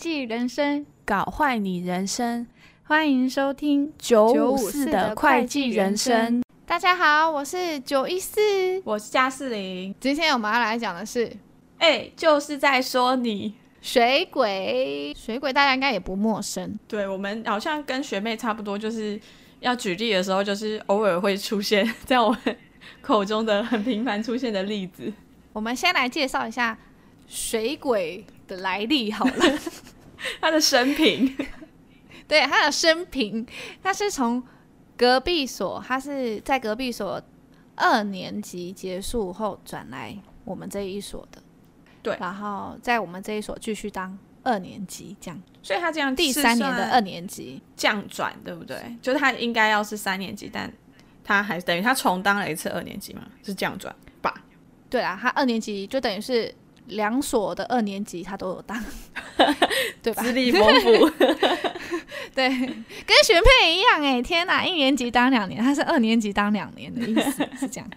计人生，搞坏你人生。欢迎收听九五四的会计人生。大家好，我是九一四，我是加四零。今天我们要来讲的是，哎、欸，就是在说你水鬼。水鬼大家应该也不陌生，对，我们好像跟学妹差不多，就是要举例的时候，就是偶尔会出现 在我们口中的很频繁出现的例子。我们先来介绍一下水鬼的来历好了，他的生平，对，他的生平，他是从隔壁所，他是在隔壁所二年级结束后转来我们这一所的，对，然后在我们这一所继续当二年级这样，所以他这样第三年的二年级。降转，对不对？就是他应该要是三年级，但他还是等于他重当了一次二年级嘛，是降转吧。对啊，他二年级就等于是两所的二年级，他都有当，对吧？资历丰富，对，跟学配一样哎！天哪，一年级当两年，他是二年级当两年的意思 是这样。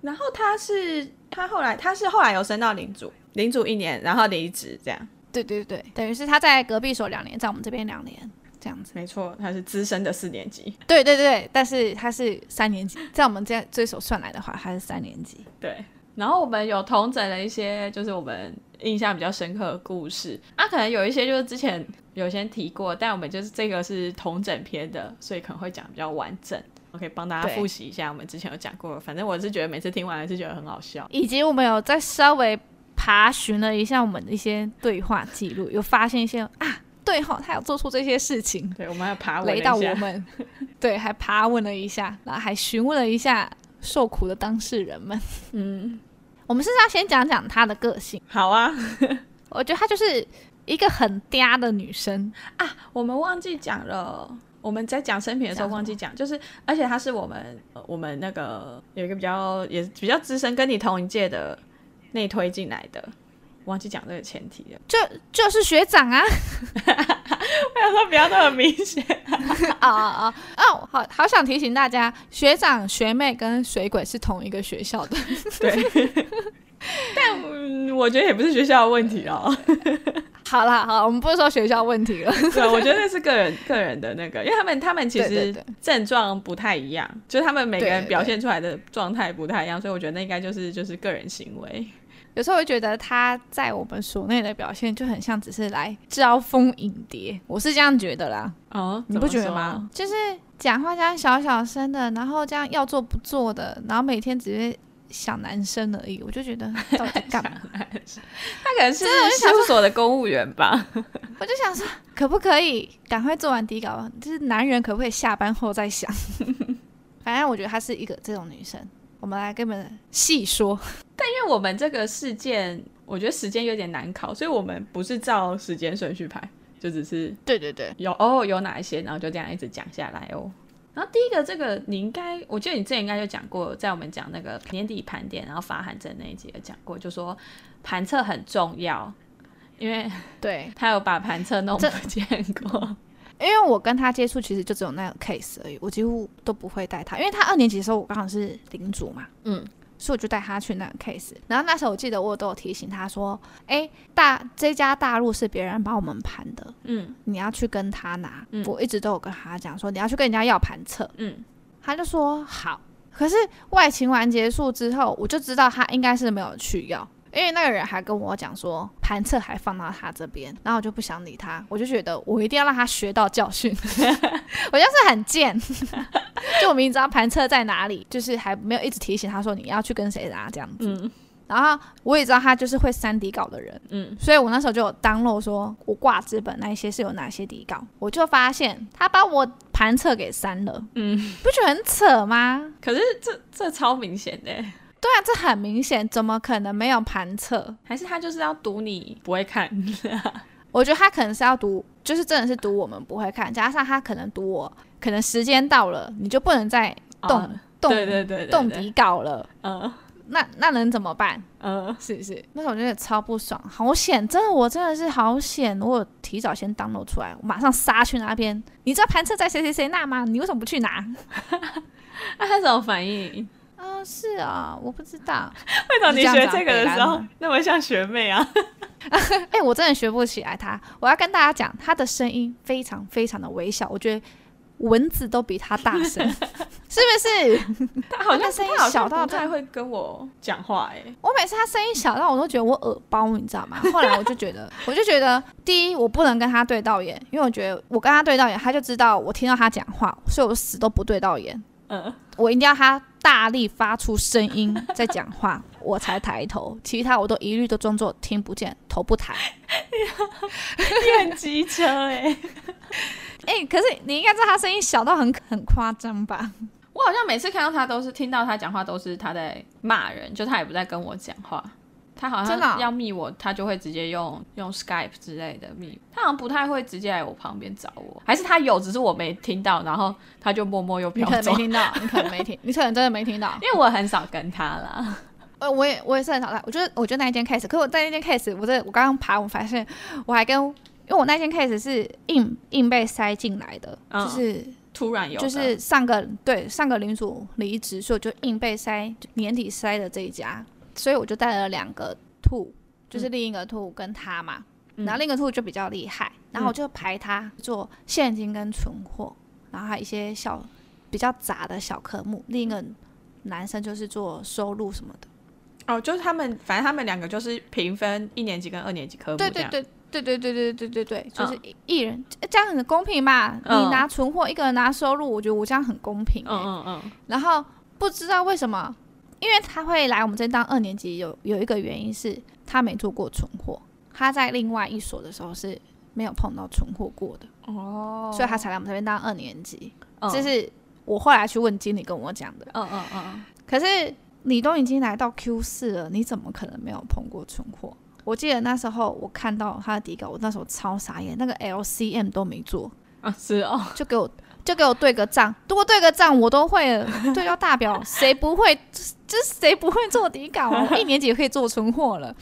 然后他是他后来他是后来有升到领主，领主一年，然后离职这样。对对对，等于是他在隔壁所两年，在我们这边两年这样子。没错，他是资深的四年级。对对对，但是他是三年级，在我们这这所算来的话，他是三年级。对。然后我们有同整了一些，就是我们印象比较深刻的故事。啊，可能有一些就是之前有先提过，但我们就是这个是同整篇的，所以可能会讲比较完整。我可以帮大家复习一下，我们之前有讲过，反正我是觉得每次听完还是觉得很好笑，以及我们有再稍微爬寻了一下我们的一些对话记录，有发现一些啊，对哈，他有做出这些事情，对，我们还爬问了一下，雷到我们，对，还爬问了一下，然后还询问了一下受苦的当事人们，嗯。我们是要先讲讲她的个性。好啊，我觉得她就是一个很嗲的女生啊。我们忘记讲了，我们在讲生平的时候忘记讲，就是而且她是我们我们那个有一个比较也比较资深，跟你同一届的内推进来的。忘记讲这个前提了，就就是学长啊！我想说不要那么明显啊啊啊！哦，好好想提醒大家，学长学妹跟水鬼是同一个学校的，对。但、嗯、我觉得也不是学校的问题哦。好啦，好，我们不是说学校问题了。对，我觉得那是个人个人的那个，因为他们他们其实症状不太一样，就是他们每个人表现出来的状态不太一样，所以我觉得那应该就是就是个人行为。有时候会觉得他在我们所内的表现就很像只是来招蜂引蝶，我是这样觉得啦。哦，你不觉得吗？就是讲话这样小小声的，然后这样要做不做的，然后每天只是想男生而已，我就觉得到底干嘛？他可能是事务所的公务员吧。我就想说，可不可以赶快做完底稿？就是男人可不可以下班后再想？反正我觉得她是一个这种女生。我们来跟你们细说。但因为我们这个事件，我觉得时间有点难考，所以我们不是照时间顺序排，就只是对对对，有哦有哪一些，然后就这样一直讲下来哦。然后第一个这个你应该，我记得你之前应该就讲过，在我们讲那个年底盘点，然后发函证那一集有讲过，就说盘测很重要，因为对他有把盘测弄不见过。因为我跟他接触其实就只有那个 case 而已，我几乎都不会带他，因为他二年级的时候我刚好是领主嘛，嗯。所以我就带他去那个 case，然后那时候我记得我都有提醒他说：“哎，大这家大陆是别人帮我们盘的，嗯，你要去跟他拿。嗯”我一直都有跟他讲说：“你要去跟人家要盘测。”嗯，他就说好。可是外勤完结束之后，我就知道他应该是没有去要。因为那个人还跟我讲说盘测还放到他这边，然后我就不想理他，我就觉得我一定要让他学到教训，我就是很贱，就我明知道盘测在哪里，就是还没有一直提醒他说你要去跟谁拿这样子。嗯，然后我也知道他就是会删底稿的人，嗯，所以我那时候就有 download 说我挂资本那一些是有哪些底稿，我就发现他把我盘测给删了，嗯，不觉得很扯吗？可是这这超明显的。对啊，这很明显，怎么可能没有盘测？还是他就是要赌你不会看？我觉得他可能是要赌，就是真的是赌我们不会看，加上他可能赌我，可能时间到了你就不能再动、哦、动，对对动底稿了。嗯，那那能怎么办？嗯，是不是？那时候我觉得超不爽，好险！真的，我真的是好险！我有提早先 download 出来，我马上杀去那边。你知道盘测在谁谁谁那吗？你为什么不去拿？那他怎么反应？是啊，我不知道 为什么你学这个的时候那么像学妹啊？哎、欸，我真的学不起来他。我要跟大家讲，他的声音非常非常的微小，我觉得蚊子都比他大声，是不是？他好像声音小到不太会跟我讲话哎、欸。我每次他声音小到我都觉得我耳包，你知道吗？后来我就觉得，我就觉得，第一我不能跟他对到眼，因为我觉得我跟他对到眼，他就知道我听到他讲话，所以我死都不对到眼。嗯，我一定要他大力发出声音在讲话，我才抬头，其他我都一律都装作听不见，头不抬。你很机车哎，哎，可是你应该知道他声音小到很很夸张吧？我好像每次看到他都是听到他讲话都是他在骂人，就他也不在跟我讲话。他好像要密我，他就会直接用用 Skype 之类的密。他好像不太会直接来我旁边找我，还是他有，只是我没听到，然后他就默默又飘走。你可能没听到，你可能没听，你可能真的没听到，因为我很少跟他啦。呃，我也我也是很少在。我觉得我觉得那一件 case，可是我在那件 case，我这我刚刚爬，我发现我还跟，因为我那件 case 是硬硬被塞进来的，嗯、就是突然有，就是上个对上个领主离职，所以我就硬被塞年底塞的这一家。所以我就带了两个兔，就是另一个兔跟他嘛，嗯、然后另一个兔就比较厉害，然后我就排他做现金跟存货，然后还有一些小比较杂的小科目。另一个男生就是做收入什么的。哦，就是他们，反正他们两个就是平分一年级跟二年级科目。对对对对对对对对对对，就是一人、嗯、这样很公平嘛。你拿存货，一个人拿收入，我觉得我这样很公平、欸。嗯嗯嗯。然后不知道为什么。因为他会来我们这边当二年级有，有有一个原因是他没做过存货，他在另外一所的时候是没有碰到存货过的哦，所以他才来我们这边当二年级。这、嗯、是我后来去问经理跟我讲的。嗯嗯嗯。可是你都已经来到 Q 四了，你怎么可能没有碰过存货？我记得那时候我看到他的底稿，我那时候超傻眼，那个 LCM 都没做啊，是哦，就给我。就给我对个账，如果对个账我都会了，对到大表，谁不会？就是谁不会做底稿？我一年级可以做存货了，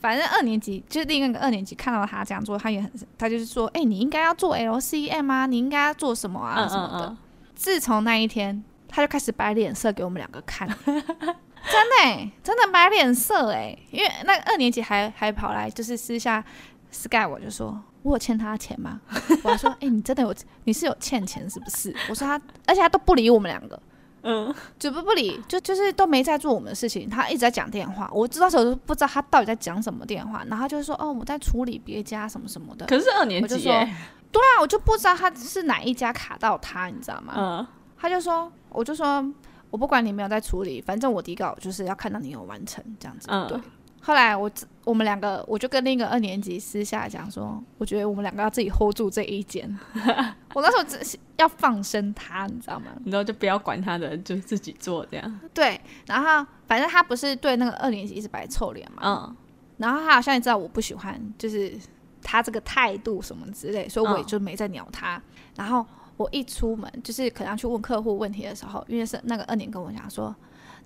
反正二年级就是另一个二年级看到他这样做，他也很，他就是说，哎、欸，你应该要做 LCM 啊，你应该要做什么啊什么的。嗯嗯嗯，自从那一天，他就开始摆脸色给我们两个看，真的、欸，真的摆脸色哎、欸，因为那个二年级还还跑来就是私下 Sky 我就说。我有欠他钱吗？我还说，哎、欸，你真的有？你是有欠钱是不是？我说他，而且他都不理我们两个，嗯，就不不理，就就是都没在做我们的事情。他一直在讲电话，我知道时候都不知道他到底在讲什么电话。然后他就说，哦，我在处理别家什么什么的。可是二年级，对啊，我就不知道他是哪一家卡到他，你知道吗？嗯，他就说，我就说我不管你没有在处理，反正我底稿就是要看到你有完成这样子，嗯、对。后来我我们两个，我就跟另一个二年级私下讲说，我觉得我们两个要自己 hold 住这一间。我那时候只是要放生他，你知道吗？然后就不要管他的，就自己做这样。对，然后反正他不是对那个二年级一直摆臭脸嘛。嗯。然后他好像也知道我不喜欢，就是他这个态度什么之类，所以我也就没再鸟他。嗯。然后我一出门，就是可能要去问客户问题的时候，因为是那个二年跟我讲说，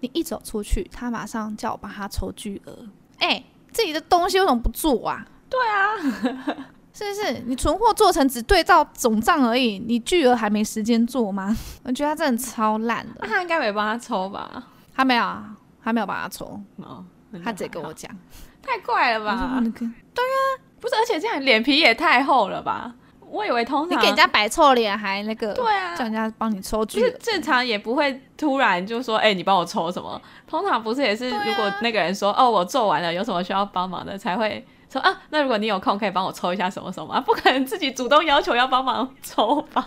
你一走出去，他马上叫我帮他抽巨额。哎、欸，自己的东西为什么不做啊？对啊，是不是？你存货做成只对照总账而已，你巨额还没时间做吗？我觉得他真的超烂的。那他应该没帮他抽吧？他没有啊，他没有帮他抽。哦，他直接跟我讲，太怪了吧？对啊，不是，而且这样脸皮也太厚了吧？我以为通常你给人家摆臭脸还那个，对啊，叫人家帮你抽巨额，就是正常也不会突然就说，哎、欸，你帮我抽什么？通常不是也是，如果那个人说，啊、哦，我做完了，有什么需要帮忙的，才会说啊，那如果你有空，可以帮我抽一下什么什么？不可能自己主动要求要帮忙抽吧？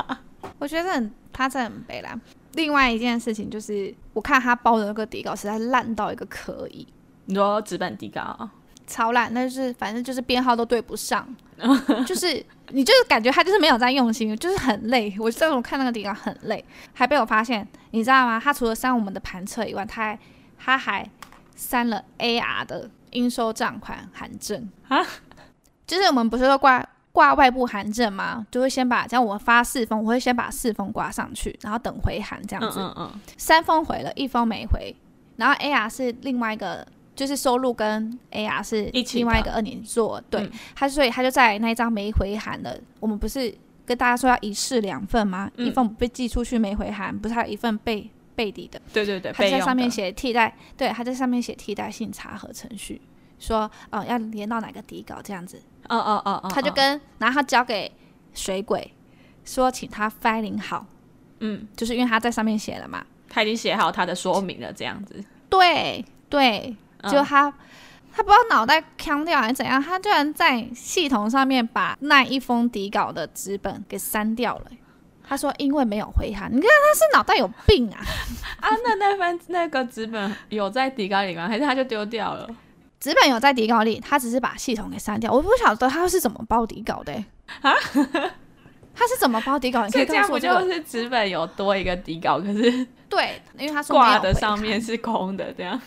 我觉得很，他真的很悲啦。另外一件事情就是，我看他包的那个底稿实在烂到一个可以，你说纸本底稿超烂，那就是反正就是编号都对不上，就是你就是感觉他就是没有在用心，就是很累。我这种看那个地方很累，还被我发现，你知道吗？他除了删我们的盘册以外，他还他还删了 AR 的应收账款函证啊，就是我们不是说挂挂外部函证吗？就会先把像我发四封，我会先把四封挂上去，然后等回函这样子。嗯嗯嗯，三封回了，一封没回，然后 AR 是另外一个。就是收入跟 AR 是另外一个二年做，对、嗯、他，所以他就在那一张没回函的，我们不是跟大家说要一式两份吗？嗯、一份被寄出去没回函，不是还有一份被背底的？对对对，他在上面写替代，对，他在上面写替代性查核程序，说，哦，要连到哪个底稿这样子。哦哦哦哦，他就跟，然后他交给水鬼，说请他 filing 好。嗯，就是因为他在上面写了嘛，他已经写好他的说明了，这样子。对对，就他。嗯他不知道脑袋腔掉还是怎样，他居然在系统上面把那一封底稿的纸本给删掉了。他说因为没有回函，你看他是脑袋有病啊！啊，那那份那个纸本有在底稿里吗？还是他就丢掉了？纸本有在底稿里，他只是把系统给删掉。我不晓得他是怎么包底稿的、欸、啊？他是怎么包底稿？你可以告诉我、这样不就是纸本有多一个底稿？可是对，因为他说挂的上面是空的，这样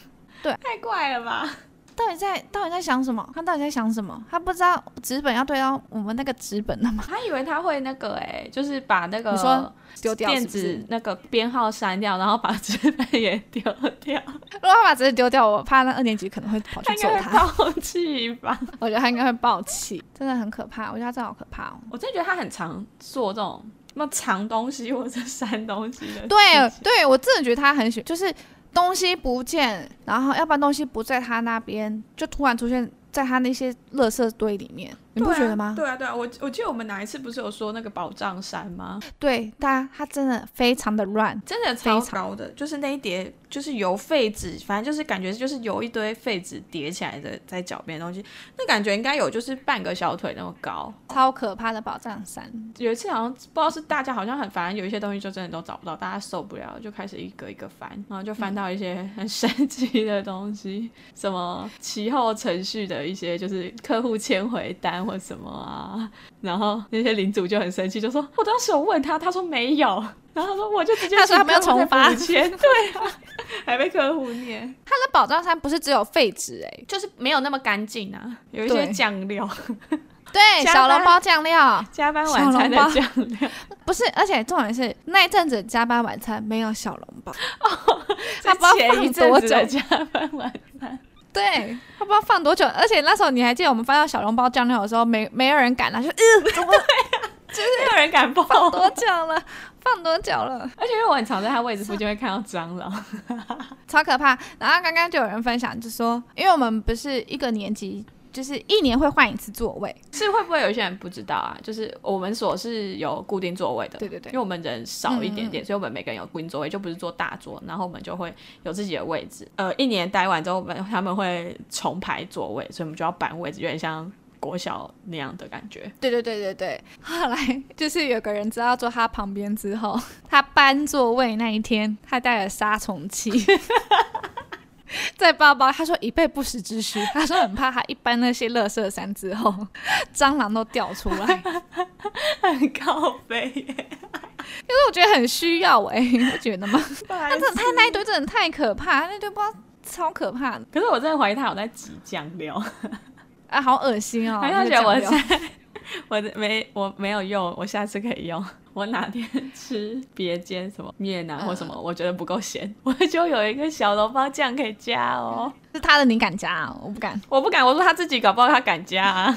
对，太怪了吧？到底在到底在想什么？他到底在想什么？他不知道纸本要对到我们那个纸本的吗？他以为他会那个哎、欸，就是把那个丢掉电子那个编号删掉，然后把纸本也丢掉。如果他把纸丢掉，我怕那二年级可能会跑去 揍他。暴气吧？我觉得他应该会爆气，真的很可怕。我觉得他真的好可怕哦。我真的觉得他很常做这种什么藏东西或者删东西的。对对，我真的觉得他很喜欢，就是。东西不见，然后要不然东西不在他那边，就突然出现在他那些垃圾堆里面。你不觉得吗？对啊，对啊，我我记得我们哪一次不是有说那个宝藏山吗？对，他他真的非常的乱，真的超高的，就是那一叠就是由废纸，反正就是感觉就是有一堆废纸叠起来的在脚边的东西，那感觉应该有就是半个小腿那么高，超可怕的宝藏山。有一次好像不知道是大家好像很烦，有一些东西就真的都找不到，大家受不了，就开始一个一个翻，然后就翻到一些很神奇的东西，嗯、什么其后程序的一些就是客户签回单。或什么啊？然后那些领主就很生气，就说：“我当时有问他，他说没有。”然后他说：“我就直接他说他没有重发钱，对啊，还被客户念。他的宝藏山不是只有废纸哎，就是没有那么干净啊，有一些酱料。对，小笼包酱料，加班晚餐的酱料 不是，而且重点是那一阵子加班晚餐没有小笼包，哦、他不知道放多久加班晚餐。”对，他不知道放多久，而且那时候你还记得我们翻到小笼包酱料的时候，没没有人敢啊，就呃，怎么，就是没有人敢放多久了，放多久了，而且因为我很常在他位置附近会看到蟑螂，超可怕。然后刚刚就有人分享，就说因为我们不是一个年级。就是一年会换一次座位，是会不会有一些人不知道啊？就是我们所是有固定座位的，对对对，因为我们人少一点点，嗯、所以我们每个人有固定座位，就不是坐大桌，然后我们就会有自己的位置。呃，一年待完之后，我们他们会重排座位，所以我们就要搬位置，有点像国小那样的感觉。对对对对对。后来就是有个人知道坐他旁边之后，他搬座位那一天，他带了杀虫剂。在包包，他说以备不时之需。他说很怕他一搬那些垃圾山之后，蟑螂都掉出来，很高飞耶。因为我觉得很需要哎，你不觉得吗？他真的太那一堆真的太可怕，那堆不知道超可怕的。可是我真的怀疑他有在挤酱料，啊，好恶心哦！他觉得我在，我没我没有用，我下次可以用。我哪天吃别煎什么面啊或什么，我觉得不够咸，我就有一个小笼包酱可以加哦。是他的，你敢加啊？我不敢，我不敢。我说他自己搞不好他敢加啊。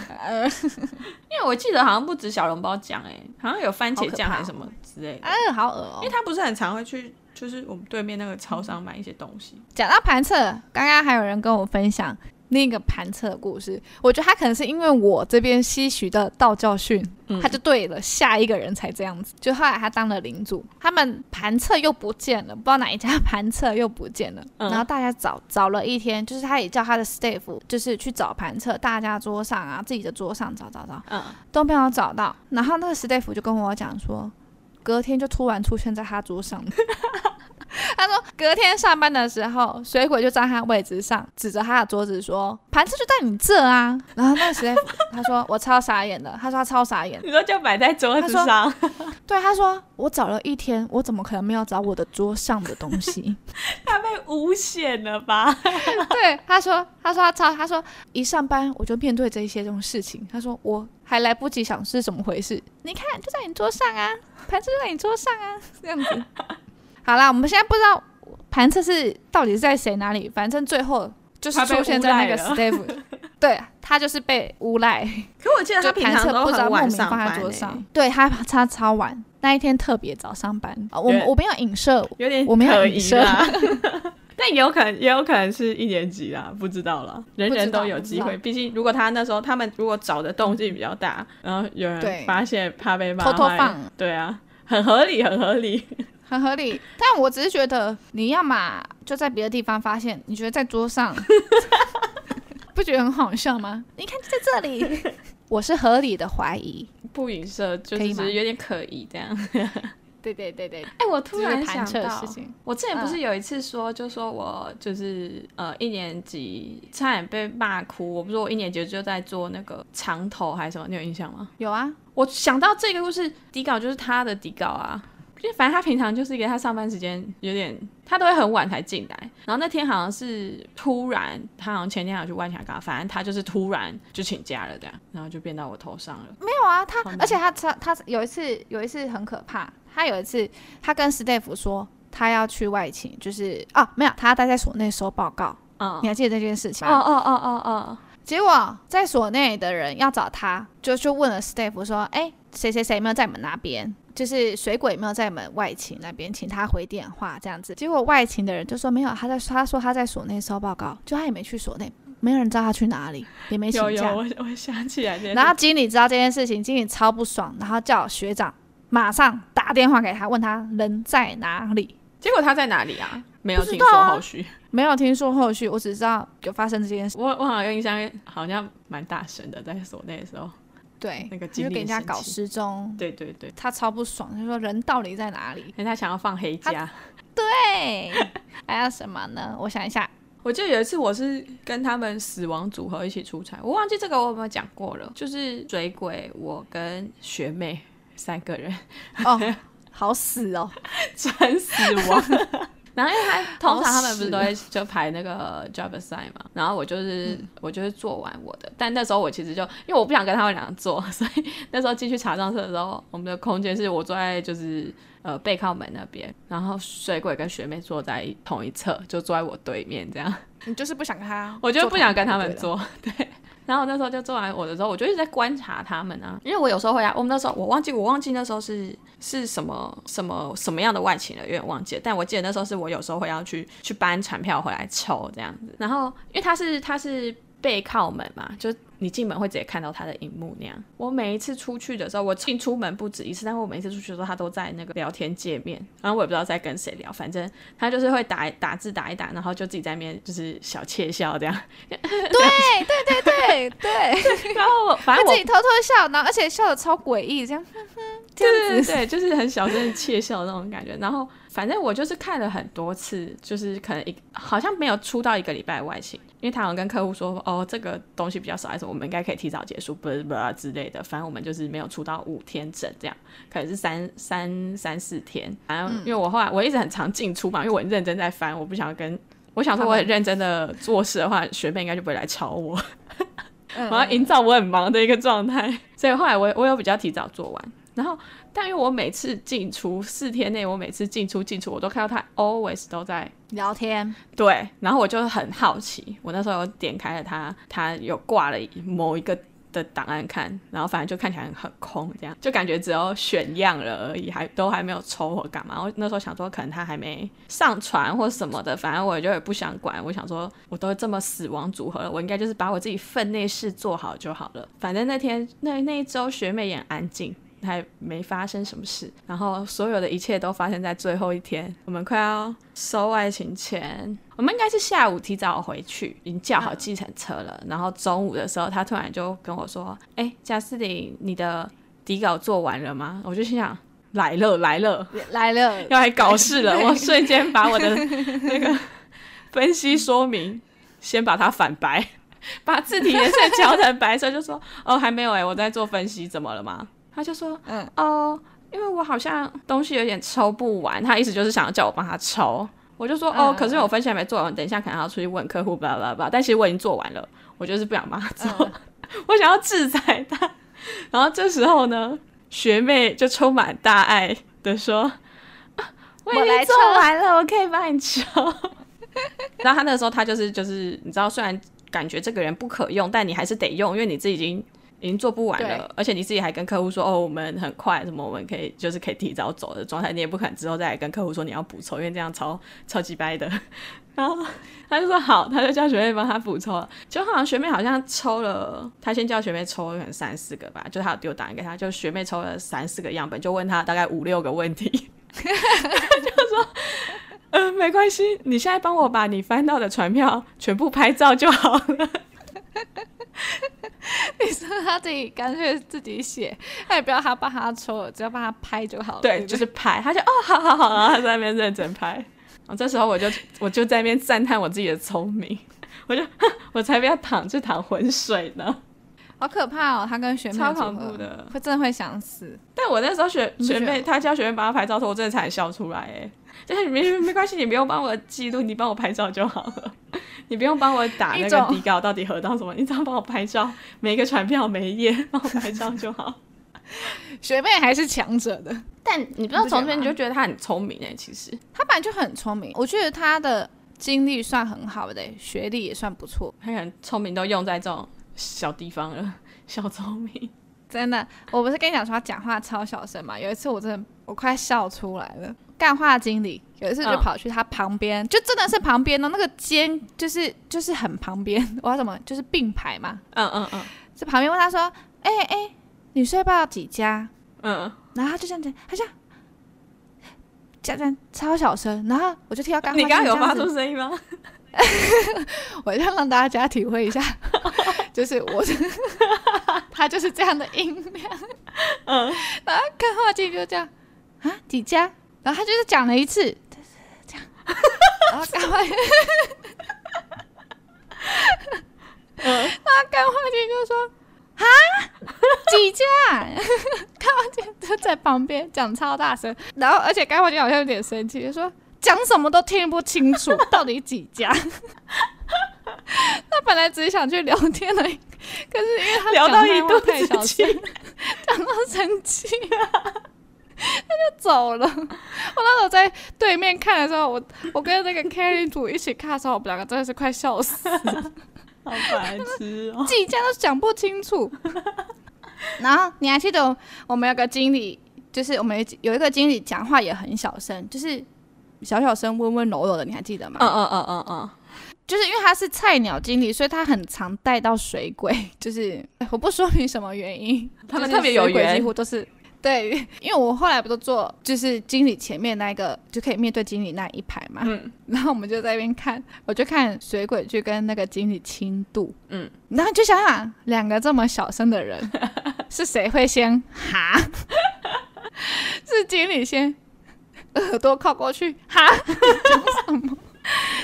因为我记得好像不止小笼包酱哎，好像有番茄酱还是什么之类的。哎，好恶哦。因为他不是很常会去，就是我们对面那个超商买一些东西。讲到盘测，刚刚还有人跟我分享。那个盘测的故事，我觉得他可能是因为我这边吸取的道教训，嗯、他就对了，下一个人才这样子。就后来他当了领主，他们盘测又不见了，不知道哪一家盘测又不见了。嗯、然后大家找找了一天，就是他也叫他的 staff，就是去找盘测，大家桌上啊，自己的桌上找找找，嗯，都没有找到。然后那个 staff 就跟我讲说，隔天就突然出现在他桌上。他说，隔天上班的时候，水鬼就站他位置上，指着他的桌子说：“盘子就在你这啊。”然后那个时他说：“我超傻眼的。”他说：“他超傻眼。”你说就摆在桌子上？对，他说：“我找了一天，我怎么可能没有找我的桌上的东西？”他被诬陷了吧？对，他说：“他说他超，他说一上班我就面对这一些这种事情。他说我还来不及想是怎么回事，你看就在你桌上啊，盘子就在你桌上啊，这样子。”好啦，我们现在不知道盘测是到底是在谁哪里，反正最后就是出现在那个 Steve，对，他就是被诬赖。可我记得他平常都很晚上班，欸，对他他超晚，那一天特别早上班。我我没有影射，有点我没有影射，但也有可能，也有可能是一年级啦，不知道啦，人人都有机会。毕竟，如果他那时候他们如果找的动静比较大，然后有人发现怕被骂，偷偷放，对啊，很合理，很合理，很合理。但我只是觉得，你要嘛就在别的地方发现，你觉得在桌上，不觉得很好笑吗？你看就在这里，我是合理的怀疑，不影射，就是有点可疑这样。对对对对，哎，我突然想到，我之前不是有一次说，就说我就是呃一年级差点被骂哭，我不是我一年级就在做那个长头还是什么，你有印象吗？有啊，我想到这个故事底稿就是他的底稿啊，因为反正他平常就是一个他上班时间有点，他都会很晚才进来，然后那天好像是突然，他好像前天要去外墙干，反正他就是突然就请假了这样，然后就变到我头上了。没有啊，他而且他他他有一次有一次很可怕。他有一次，他跟 Steph 说他要去外勤，就是哦，没有，他要待在所内收报告。嗯，你还记得这件事情吗？哦哦哦哦哦。结果在所内的人要找他，就就问了 Steve 说：“哎，谁谁谁没有在你们那边？就是水鬼没有在门外勤那边，请他回电话这样子。”结果外勤的人就说：“没有，他在他说他在所内收报告，就他也没去所内，没有人知道他去哪里，也没请假。”有有，我我想起来。然后经理知道这件事情，经理超不爽，然后叫学长。马上打电话给他，问他人在哪里。结果他在哪里啊？没有听说后续，没有听说后续。我只知道有发生这件事。我我好像印象好像蛮大声的，在所内的时候。对，那个就给人家搞失踪。对对对，他超不爽，他说人到底在哪里？因为他想要放黑家。对，还有什么呢？我想一下，我记得有一次我是跟他们死亡组合一起出差，我忘记这个我有没有讲过了。就是水鬼，我跟学妹。三个人哦，好死哦，真死亡。然后因为他通常他们不是都会就排那个 job assign 嘛，然后我就是、嗯、我就是做完我的，但那时候我其实就因为我不想跟他们两个做，所以那时候进去查账册的时候，我们的空间是我坐在就是呃背靠门那边，然后水鬼跟学妹坐在同一侧，就坐在我对面这样。你就是不想跟他，我就不想跟他们坐，对。然后那时候就做完我的时候，我就一直在观察他们啊，因为我有时候会啊，我们那时候我忘记我忘记那时候是是什么什么什么样的外勤了，有点忘记了。但我记得那时候是我有时候会要去去搬船票回来抽这样子。然后因为他是他是背靠门嘛，就。你进门会直接看到他的荧幕那样。我每一次出去的时候，我进出门不止一次，但我每一次出去的时候，他都在那个聊天界面。然后我也不知道在跟谁聊，反正他就是会打打字打一打，然后就自己在那边就是小窃笑这样。对对对对对。然后反正我自己偷偷笑，然后而且笑的超诡异，这样。对对 对，就是很小声的窃笑那种感觉。然后反正我就是看了很多次，就是可能一好像没有出到一个礼拜外勤。因为他好像跟客户说，哦，这个东西比较少，还是我们应该可以提早结束，不是不是之类的。反正我们就是没有出到五天整这样，可能是三三三四天。反正因为我后来我一直很常进出嘛，因为我很认真在翻，我不想跟我想说我很认真的做事的话，学妹应该就不会来吵我。我要营造我很忙的一个状态，所以后来我我有比较提早做完，然后。但因为我每次进出四天内，我每次进出进出，我都看到他 always 都在聊天。对，然后我就很好奇，我那时候有点开了他，他有挂了某一个的档案看，然后反正就看起来很空，这样就感觉只有选样了而已，还都还没有抽或干嘛。我那时候想说，可能他还没上传或什么的，反正我就也不想管。我想说，我都这么死亡组合了，我应该就是把我自己分内事做好就好了。反正那天那那一周学妹也安静。还没发生什么事，然后所有的一切都发生在最后一天。我们快要收外勤前，我们应该是下午提早回去，已经叫好计程车了。嗯、然后中午的时候，他突然就跟我说：“哎、欸，贾斯汀，你的底稿做完了吗？” 我就心想：“来了，来了，来了，要来搞事了！”我瞬间把我的那个分析说明先把它反白，把字体颜色调成白色，就说：“哦，还没有哎、欸，我在做分析，怎么了吗？”他就说，嗯，哦，因为我好像东西有点抽不完，他意思就是想要叫我帮他抽。我就说，哦，嗯、可是我分析还没做完，等一下可能要出去问客户，巴拉巴拉。但其实我已经做完了，我就是不想帮他做，嗯、我想要制裁他。然后这时候呢，学妹就充满大爱的说，啊、我已经做完了，我，我可以帮你抽。然后他那个时候他就是就是，你知道，虽然感觉这个人不可用，但你还是得用，因为你自己已经。已经做不完了，而且你自己还跟客户说哦，我们很快，什么我们可以就是可以提早走的状态，你也不可能之后再来跟客户说你要补抽，因为这样超超级掰的。然后他就说好，他就叫学妹帮他补抽。就好像学妹好像抽了，他先叫学妹抽了可能三四个吧，就他有丢档案给他，就学妹抽了三四个样本，就问他大概五六个问题，就说嗯、呃，没关系，你现在帮我把你翻到的船票全部拍照就好了。你说他自己干脆自己写，他也不要他帮他抽了，只要帮他拍就好了。对，对对就是拍，他就哦，好好好，然后他在那边认真拍。然后这时候我就我就在那边赞叹我自己的聪明，我就我才不要淌这趟浑水呢，好可怕哦！他跟学妹超恐怖的，会真的会想死。但我那时候学学妹，他叫学妹帮他拍照的时候，我真的差点笑出来哎。就是没没关系，你不用帮我记录，你帮我拍照就好了。你不用帮我打那个底稿到底合到什么，你只要帮我拍照，每一个传票每一页帮我拍照就好。学妹还是强者的，但你不知道从这边你就觉得她很聪明哎，其实她本来就很聪明，我觉得她的经历算很好的，学历也算不错，她很聪明都用在这种小地方了，小聪明。真的，我不是跟你讲说他讲话超小声嘛？有一次我真的我快笑出来了。干话经理有一次就跑去他旁边，嗯、就真的是旁边哦，那个肩就是就是很旁边。我要怎么就是并排嘛？嗯嗯嗯，在旁边问他说：“哎、欸、哎、欸，你睡报几家？”嗯，然后他就这样子，他这样这样超小声，然后我就听到干话。你刚刚有发出声音吗？我要让大家体会一下，就是我，他就是这样的音量，嗯，然后看话经理就这样啊，几家？然后他就是讲了一次，这样，然后干话，嗯，然后干话经理就说啊，几家？看话经理就在旁边讲超大声，然后而且干话经理好像有点生气，就说。讲什么都听不清楚，到底几家？他本来只是想去聊天而已，可是因为他聊到一度太小声，讲到生气，他就走了。我那时候在对面看的时候，我我跟那个 Kelly 组一起看的时候，我们两个真的是快笑死了，好白痴哦，几家都讲不清楚。然后你还记得我们有个经理，就是我们有一个经理讲话也很小声，就是。小小声、温温柔柔的，你还记得吗？嗯嗯嗯嗯嗯，就是因为他是菜鸟经理，所以他很常带到水鬼。就是我不说明什么原因，他们特别有缘，几乎都是对。因为我后来不都坐，就是经理前面那一个就可以面对经理那一排嘛。嗯。然后我们就在那边看，我就看水鬼去跟那个经理亲度。嗯。然后就想想，两个这么小声的人，是谁会先哈？是经理先。耳朵靠过去，哈，讲什么？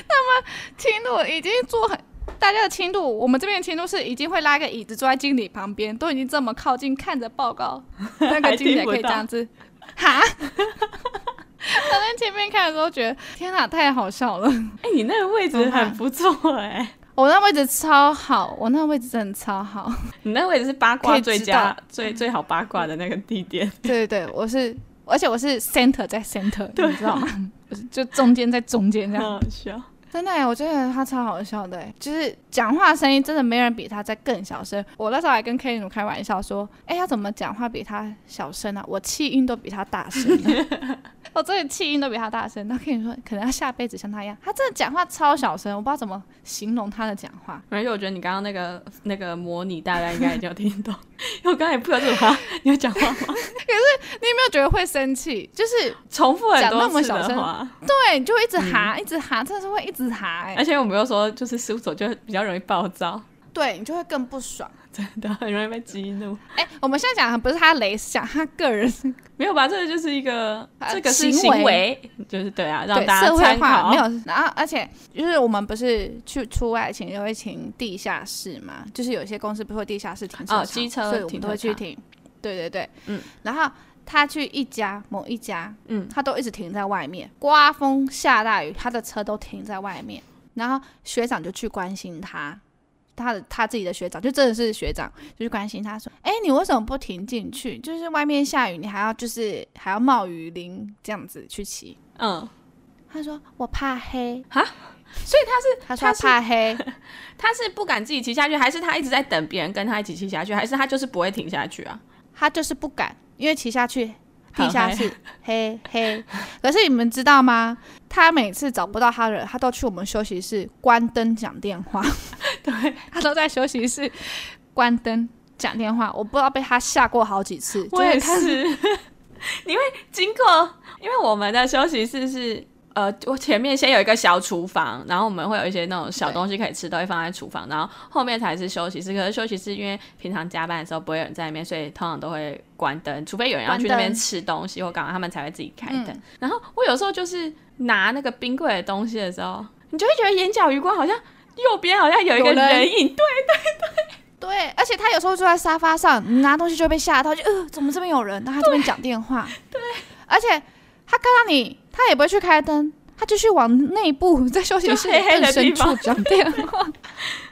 那么轻度已经坐很，大家的轻度，我们这边的轻度是已经会拉个椅子坐在经理旁边，都已经这么靠近看着报告，那个经理可以这样子，哈。我在前面看的时候觉得，天哪，太好笑了。哎、欸，你那个位置很不错哎、欸，我那位置超好，我那个位置真的超好。你那位置是八卦最佳、最最好八卦的那个地点。对对对，我是。而且我是 center 在 center，对你知道吗？就中间在中间这样。好笑。真的，我觉得他超好笑的，就是讲话声音真的没人比他在更小声。我那时候还跟 K 女开玩笑说：“哎、欸，他怎么讲话比他小声呢、啊？我气音都比他大声。” 我真的气音都比他大声。那跟你说：“可能他下辈子像他一样，他真的讲话超小声，我不知道怎么形容他的讲话。”而且我觉得你刚刚那个那个模拟，大家应该已经有听懂，因为我刚才也不知道怎么你有讲话吗？可是你有没有觉得会生气？就是重复很多次的话，对，就会一直哈，嗯、一直哈，真的是会一直哈、欸。而且我们又说，就是事务所就比较容易暴躁，对你就会更不爽，真的很容易被激怒。哎、欸，我们现在讲的不是他雷，是讲他个人，没有吧？这个就是一个，啊、这个是行为，就是对啊，让大家社会化。没有，哦、然后而且就是我们不是去出外勤，就会停地下室嘛，就是有些公司不会地下室停车场，机、哦、车，所以我们都会去停。对对对，嗯，然后。他去一家某一家，嗯，他都一直停在外面。刮风下大雨，他的车都停在外面。然后学长就去关心他，他的他自己的学长就真的是学长，就去关心他说：“哎，你为什么不停进去？就是外面下雨，你还要就是还要冒雨淋这样子去骑。”嗯，他说：“我怕黑哈，所以他是他怕黑，他是不敢自己骑下去，还是他一直在等别人跟他一起骑下去，还是他就是不会停下去啊？他就是不敢。”因为骑下去地下室嘿嘿。可是你们知道吗？他每次找不到他的人，他都去我们休息室关灯讲电话。对，他都在休息室关灯讲电话。我不知道被他吓过好几次。我也是。因为经过，因为我们的休息室是。呃，我前面先有一个小厨房，然后我们会有一些那种小东西可以吃，都会放在厨房，然后后面才是休息室。可是休息室因为平常加班的时候不会有人在那边，所以通常都会关灯，除非有人要去那边吃东西或干嘛，他们才会自己开灯。嗯、然后我有时候就是拿那个冰柜的东西的时候，你就会觉得眼角余光好像右边好像有一个人影，对对对 对，而且他有时候坐在沙发上，你拿东西就会被吓到，就呃怎么这边有人？然后他这边讲电话，对，而且。他看到你，他也不会去开灯，他就去往内部在休息室更深处讲电话。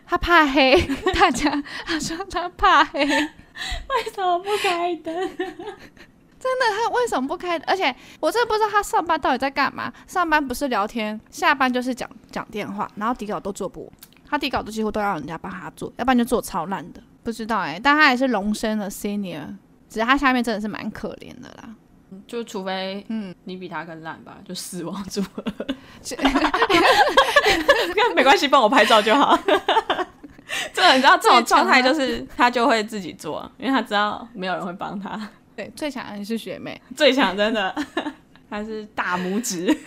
他怕黑，大家他说他怕黑，为什么不开灯？真的，他为什么不开？而且我真的不知道他上班到底在干嘛。上班不是聊天，下班就是讲讲电话，然后底稿都做不完，他底稿都几乎都要人家帮他做，要不然就做超烂的。不知道哎、欸，但他也是龙升的 senior，只是他下面真的是蛮可怜的啦。就除非嗯你比他更烂吧，就死亡组合，没关系，帮我拍照就好。这你知道这种状态就是他就会自己做，因为他知道没有人会帮他。对，最强的是学妹，最强真的，他是大拇指。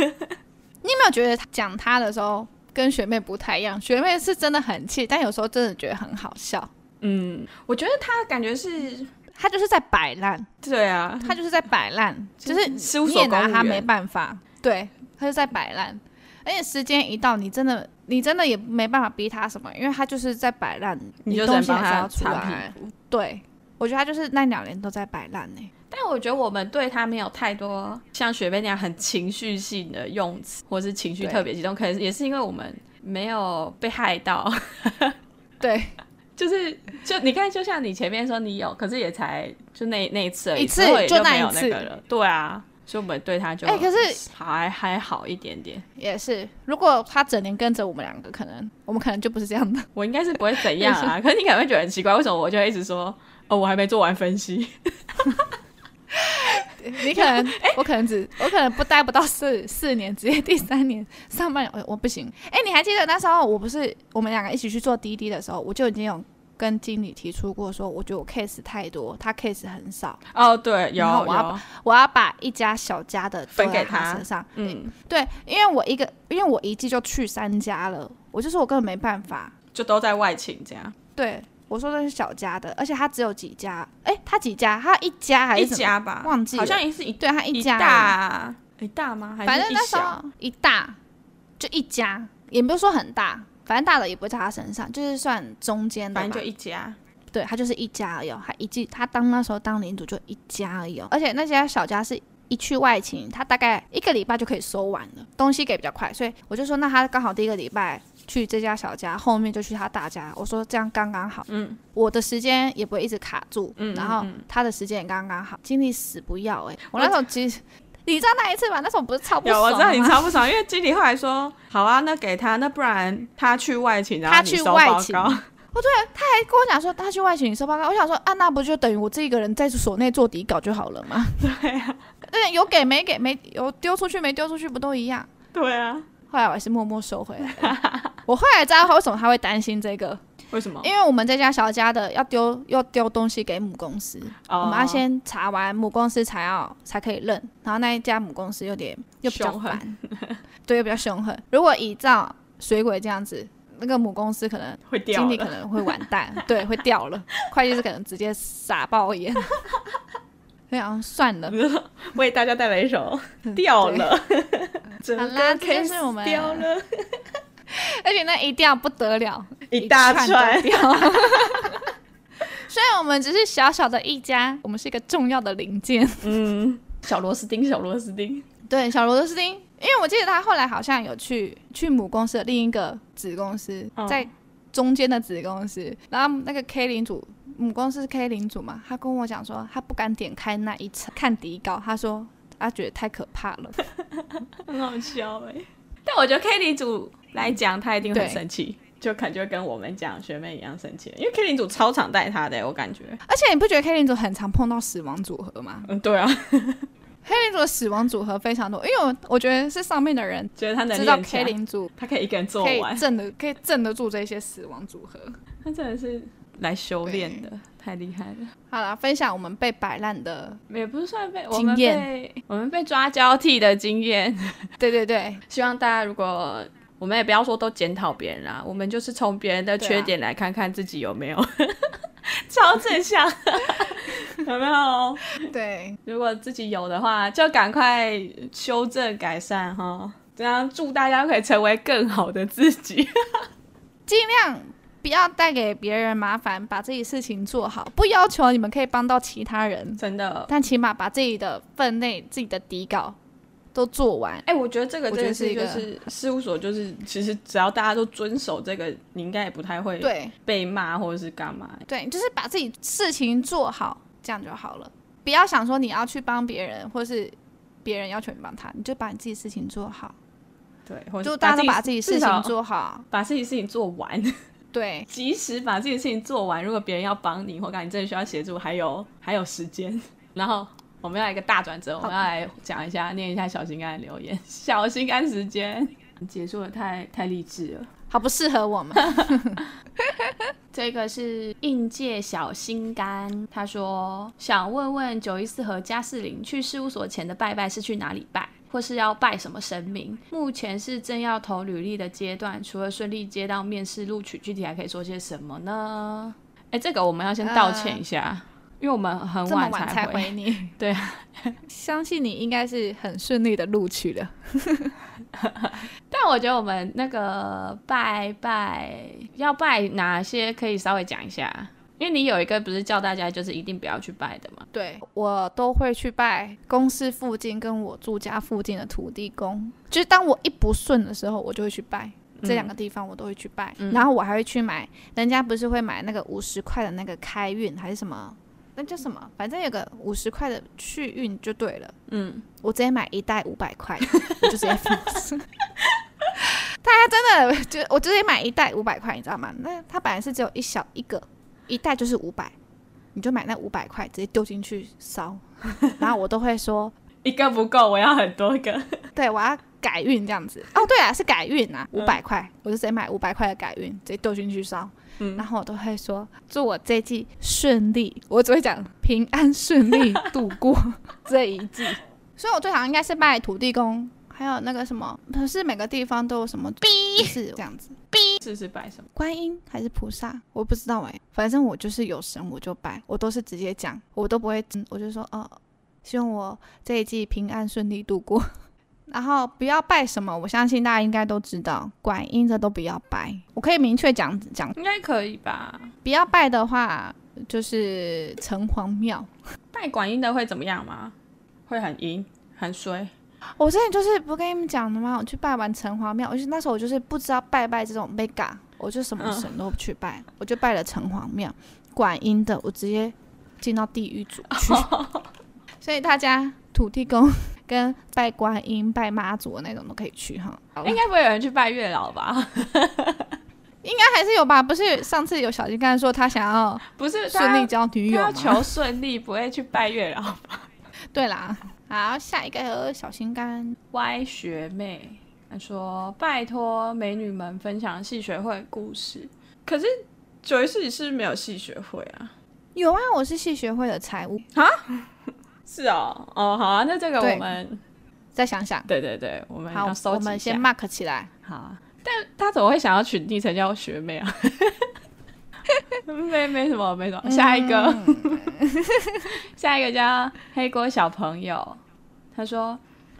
你有没有觉得讲他的时候跟学妹不太一样？学妹是真的很气，但有时候真的觉得很好笑。嗯，我觉得他感觉是。他就是在摆烂，对啊，他就是在摆烂，就是你也拿他没办法，对，他就在摆烂，而且时间一到，你真的你真的也没办法逼他什么，因为他就是在摆烂，你就东西还是要出来。对，我觉得他就是那两年都在摆烂呢。但我觉得我们对他没有太多像学妹那样很情绪性的用词，或是情绪特别激动，可能也是因为我们没有被害到。对。就是，就你看，就像你前面说你有，可是也才就那那一次而已，一次就那一次了。对啊，所以我们对他就哎、欸，可是还还好一点点。也是，如果他整年跟着我们两个，可能我们可能就不是这样的。我应该是不会怎样啊，是可是你可能会觉得很奇怪，为什么我就会一直说哦，我还没做完分析。你可能，欸、我可能只，我可能不待不到四四年，直接第三年上半年，我我不行。哎、欸，你还记得那时候我不是我们两个一起去做滴滴的时候，我就已经有跟经理提出过，说我觉得我 case 太多，他 case 很少。哦，对，有，我要有我要把一家小家的分给他身上。嗯，对，因为我一个，因为我一季就去三家了，我就说我根本没办法，就都在外勤这样。对。我说的是小家的，而且他只有几家，哎、欸，他几家？他一家还是一家吧？忘记了，好像也是一，对他一家，一大，一大吗？还是一小？反正那时候一大，就一家，也不是说很大，反正大的也不会在他身上，就是算中间的，反正就一家。对他就是一家而已，他一季他当那时候当领主就一家而已，而且那家小家是一去外勤，他大概一个礼拜就可以收完了，东西给比较快，所以我就说那他刚好第一个礼拜。去这家小家，后面就去他大家。我说这样刚刚好，嗯，我的时间也不会一直卡住，嗯，然后他的时间也刚刚好。经理死不要哎、欸，我那时候其实你知道那一次吧？那时候不是超不爽我知道你超不爽，因为经理后来说好啊，那给他，那不然他去外勤，然后你收报告。他去外勤，哦对，他还跟我讲说他去外勤你收报告。我想说啊，那不就等于我这一个人在所内做底稿就好了吗？对啊，对，有给没给没有丢出去没丢出去不都一样？对啊。后来我还是默默收回来了。我后来知道为什么他会担心这个，为什么？因为我们这家小家的要丢要丢东西给母公司，oh. 我们要先查完母公司才要才可以认。然后那一家母公司有点又比较烦，对，又比较凶狠。如果依照水鬼这样子，那个母公司可能会掉，经理可能会完蛋，对，会掉了。会计师可能直接傻爆眼。非常算了，为大家带来一首掉了。好啦，这是我们掉了，而且那一掉不得了，一大串掉。虽然我们只是小小的一家，我们是一个重要的零件。嗯，小螺丝钉，小螺丝钉。对，小螺丝钉。因为我记得他后来好像有去去母公司的另一个子公司，哦、在中间的子公司，然后那个 K 领主。母公司是 K 领主嘛，他跟我讲说，他不敢点开那一层看底稿，他说他觉得太可怕了，很好笑哎。但我觉得 K 领主来讲，他一定会很生气，对就感觉跟我们讲学妹一样生气，因为 K 领主超常带他的，我感觉。而且你不觉得 K 领主很常碰到死亡组合吗？嗯，对啊。K 领主的死亡组合非常多，因为我我觉得是上面的人觉得他能知道 K 领主，他可以一个人做完，镇得可以镇得住这些死亡组合。他真的是来修炼的，太厉害了。好了，分享我们被摆烂的，也不是算被经验，我们被抓交替的经验。对对对，希望大家如果。我们也不要说都检讨别人啦，我们就是从别人的缺点来看看自己有没有，啊、超正向，有没有？对，如果自己有的话，就赶快修正改善哈。这样祝大家可以成为更好的自己，尽量不要带给别人麻烦，把自己事情做好。不要求你们可以帮到其他人，真的，但起码把自己的分内、自己的底稿。都做完，哎、欸，我觉得这个真的是就是事务所，就是其实只要大家都遵守这个，你应该也不太会对被骂或者是干嘛。对，就是把自己事情做好，这样就好了。不要想说你要去帮别人，或是别人要求你帮他，你就把你自己事情做好。对，就大家都把自己事情做好，把自己事情做完。对，及时把自己事情做完，如果别人要帮你，或者你真的需要协助，还有还有时间，然后。我们要来一个大转折，我们要来讲一下，念一下小心肝的留言。小心肝时间结束的，太太励志了，好不适合我们。这个是应届小心肝，他说想问问九一四和加斯林去事务所前的拜拜是去哪里拜，或是要拜什么神明？目前是正要投履历的阶段，除了顺利接到面试录取，具体还可以做些什么呢？哎，这个我们要先道歉一下。呃因为我们很晚才回，才回你，对，相信你应该是很顺利的录取了。但我觉得我们那个拜拜要拜哪些，可以稍微讲一下。因为你有一个不是叫大家就是一定不要去拜的嘛？对，我都会去拜公司附近跟我住家附近的土地公。就是当我一不顺的时候，我就会去拜、嗯、这两个地方，我都会去拜、嗯。然后我还会去买，人家不是会买那个五十块的那个开运还是什么？那叫什么？反正有个五十块的去运就对了。嗯，我直接买一袋五百块，我就直接放。大家真的就我直接买一袋五百块，你知道吗？那它本来是只有一小一个，一袋就是五百，你就买那五百块直接丢进去烧。然后我都会说一个不够，我要很多个。对，我要改运这样子。哦，对啊，是改运啊，五百块，我就直接买五百块的改运，直接丢进去烧。嗯、然后我都会说祝我这一季顺利，我只会讲平安顺利 度过这一季。所以我最好应该是拜土地公，还有那个什么，不是每个地方都有什么，是这样子。是是拜什么？观音还是菩萨？我不知道哎、欸，反正我就是有神我就拜，我都是直接讲，我都不会，我就说哦，希望我这一季平安顺利度过。然后不要拜什么，我相信大家应该都知道，观音的都不要拜。我可以明确讲讲，应该可以吧？不要拜的话，就是城隍庙。拜观音的会怎么样吗？会很阴，很衰。我之前就是不跟你们讲的吗？我去拜完城隍庙，我就那时候我就是不知道拜拜这种被嘎，我就什么神都不去拜，嗯，我就拜了城隍庙。管阴的，我直接进到地狱组去。所以大家土地公。跟拜观音、拜妈祖的那种都可以去哈，应该不会有人去拜月老吧？应该还是有吧？不是上次有小金刚说他想要不是顺利交女友吗？求顺利不会去拜月老吧？对啦，好，下一个小心肝歪学妹，她说拜托美女们分享戏学会故事。可是九一四你是不是没有戏学会啊？有啊，我是戏学会的财务啊。是哦，哦好啊，那这个我们再想想。对对对，我们要收。我们先 mark 起来。好，但他怎么会想要取昵称叫学妹啊？没没什么，没什么。嗯、下一个，下一个叫黑锅小朋友，他说。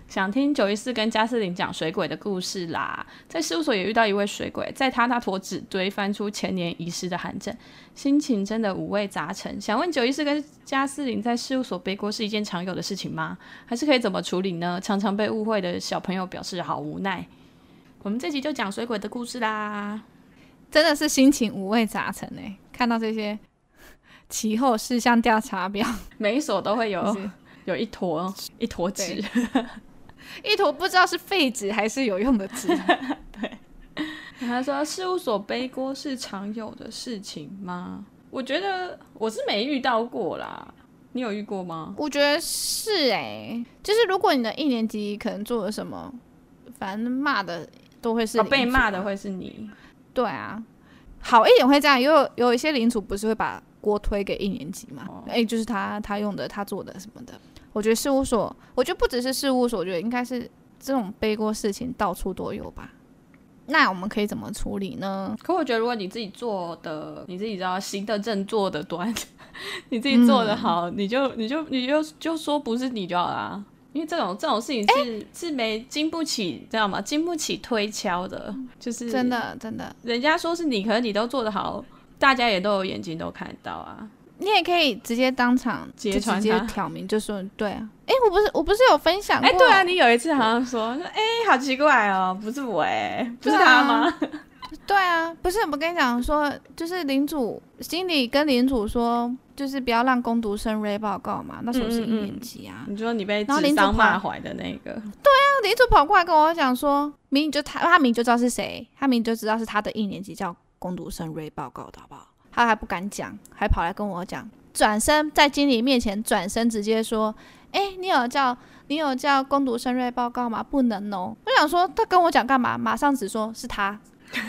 想听九一四跟加斯林讲水鬼的故事啦，在事务所也遇到一位水鬼，在他那坨纸堆翻出前年遗失的函证，心情真的五味杂陈。想问九一四跟加斯林在事务所背锅是一件常有的事情吗？还是可以怎么处理呢？常常被误会的小朋友表示好无奈。我们这集就讲水鬼的故事啦，真的是心情五味杂陈哎，看到这些其后事项调查表，每一所都会有有一坨一坨纸。一坨不知道是废纸还是有用的纸。对，他说事务所背锅是常有的事情吗？我觉得我是没遇到过啦。你有遇过吗？我觉得是哎、欸，就是如果你的一年级可能做了什么，反正骂的都会是、被骂的会是你。对啊，好一点会这样，有有一些领主不是会把锅推给一年级嘛？哎、哦欸，就是他他用的他做的什么的。我觉得事务所，我觉得不只是事务所，我觉得应该是这种背锅事情到处都有吧。那我们可以怎么处理呢？可我觉得，如果你自己做的，你自己知道行得正，坐得端，你自己做的好，嗯、你就你就你就就说不是你就好啦。因为这种这种事情是、欸、是没经不起，知道吗？经不起推敲的，就是真的真的。人家说是你，可能你都做得好，大家也都有眼睛都看得到啊。你也可以直接当场就直接挑明，就说对啊。哎、欸，我不是我不是有分享过？哎、欸，对啊，你有一次好像说，哎、欸，好奇怪哦，不是我哎，不是他吗？对啊，不是我跟你讲说，就是领主经理跟领主说，就是不要让工读生 Ray 报告嘛。那时候是一年级啊。嗯嗯，你说你被指桑骂坏的那个？对啊，领主跑过来跟我讲说，明明就他，他明明就知道是谁，他明明就知道是他的一年级叫工读生 Ray 报告的好不好？他还不敢讲，还跑来跟我讲，转身在经理面前转身直接说：“哎、欸，你有叫你有叫工读生瑞报告吗？不能哦。”我想说他跟我讲干嘛？马上只说是他，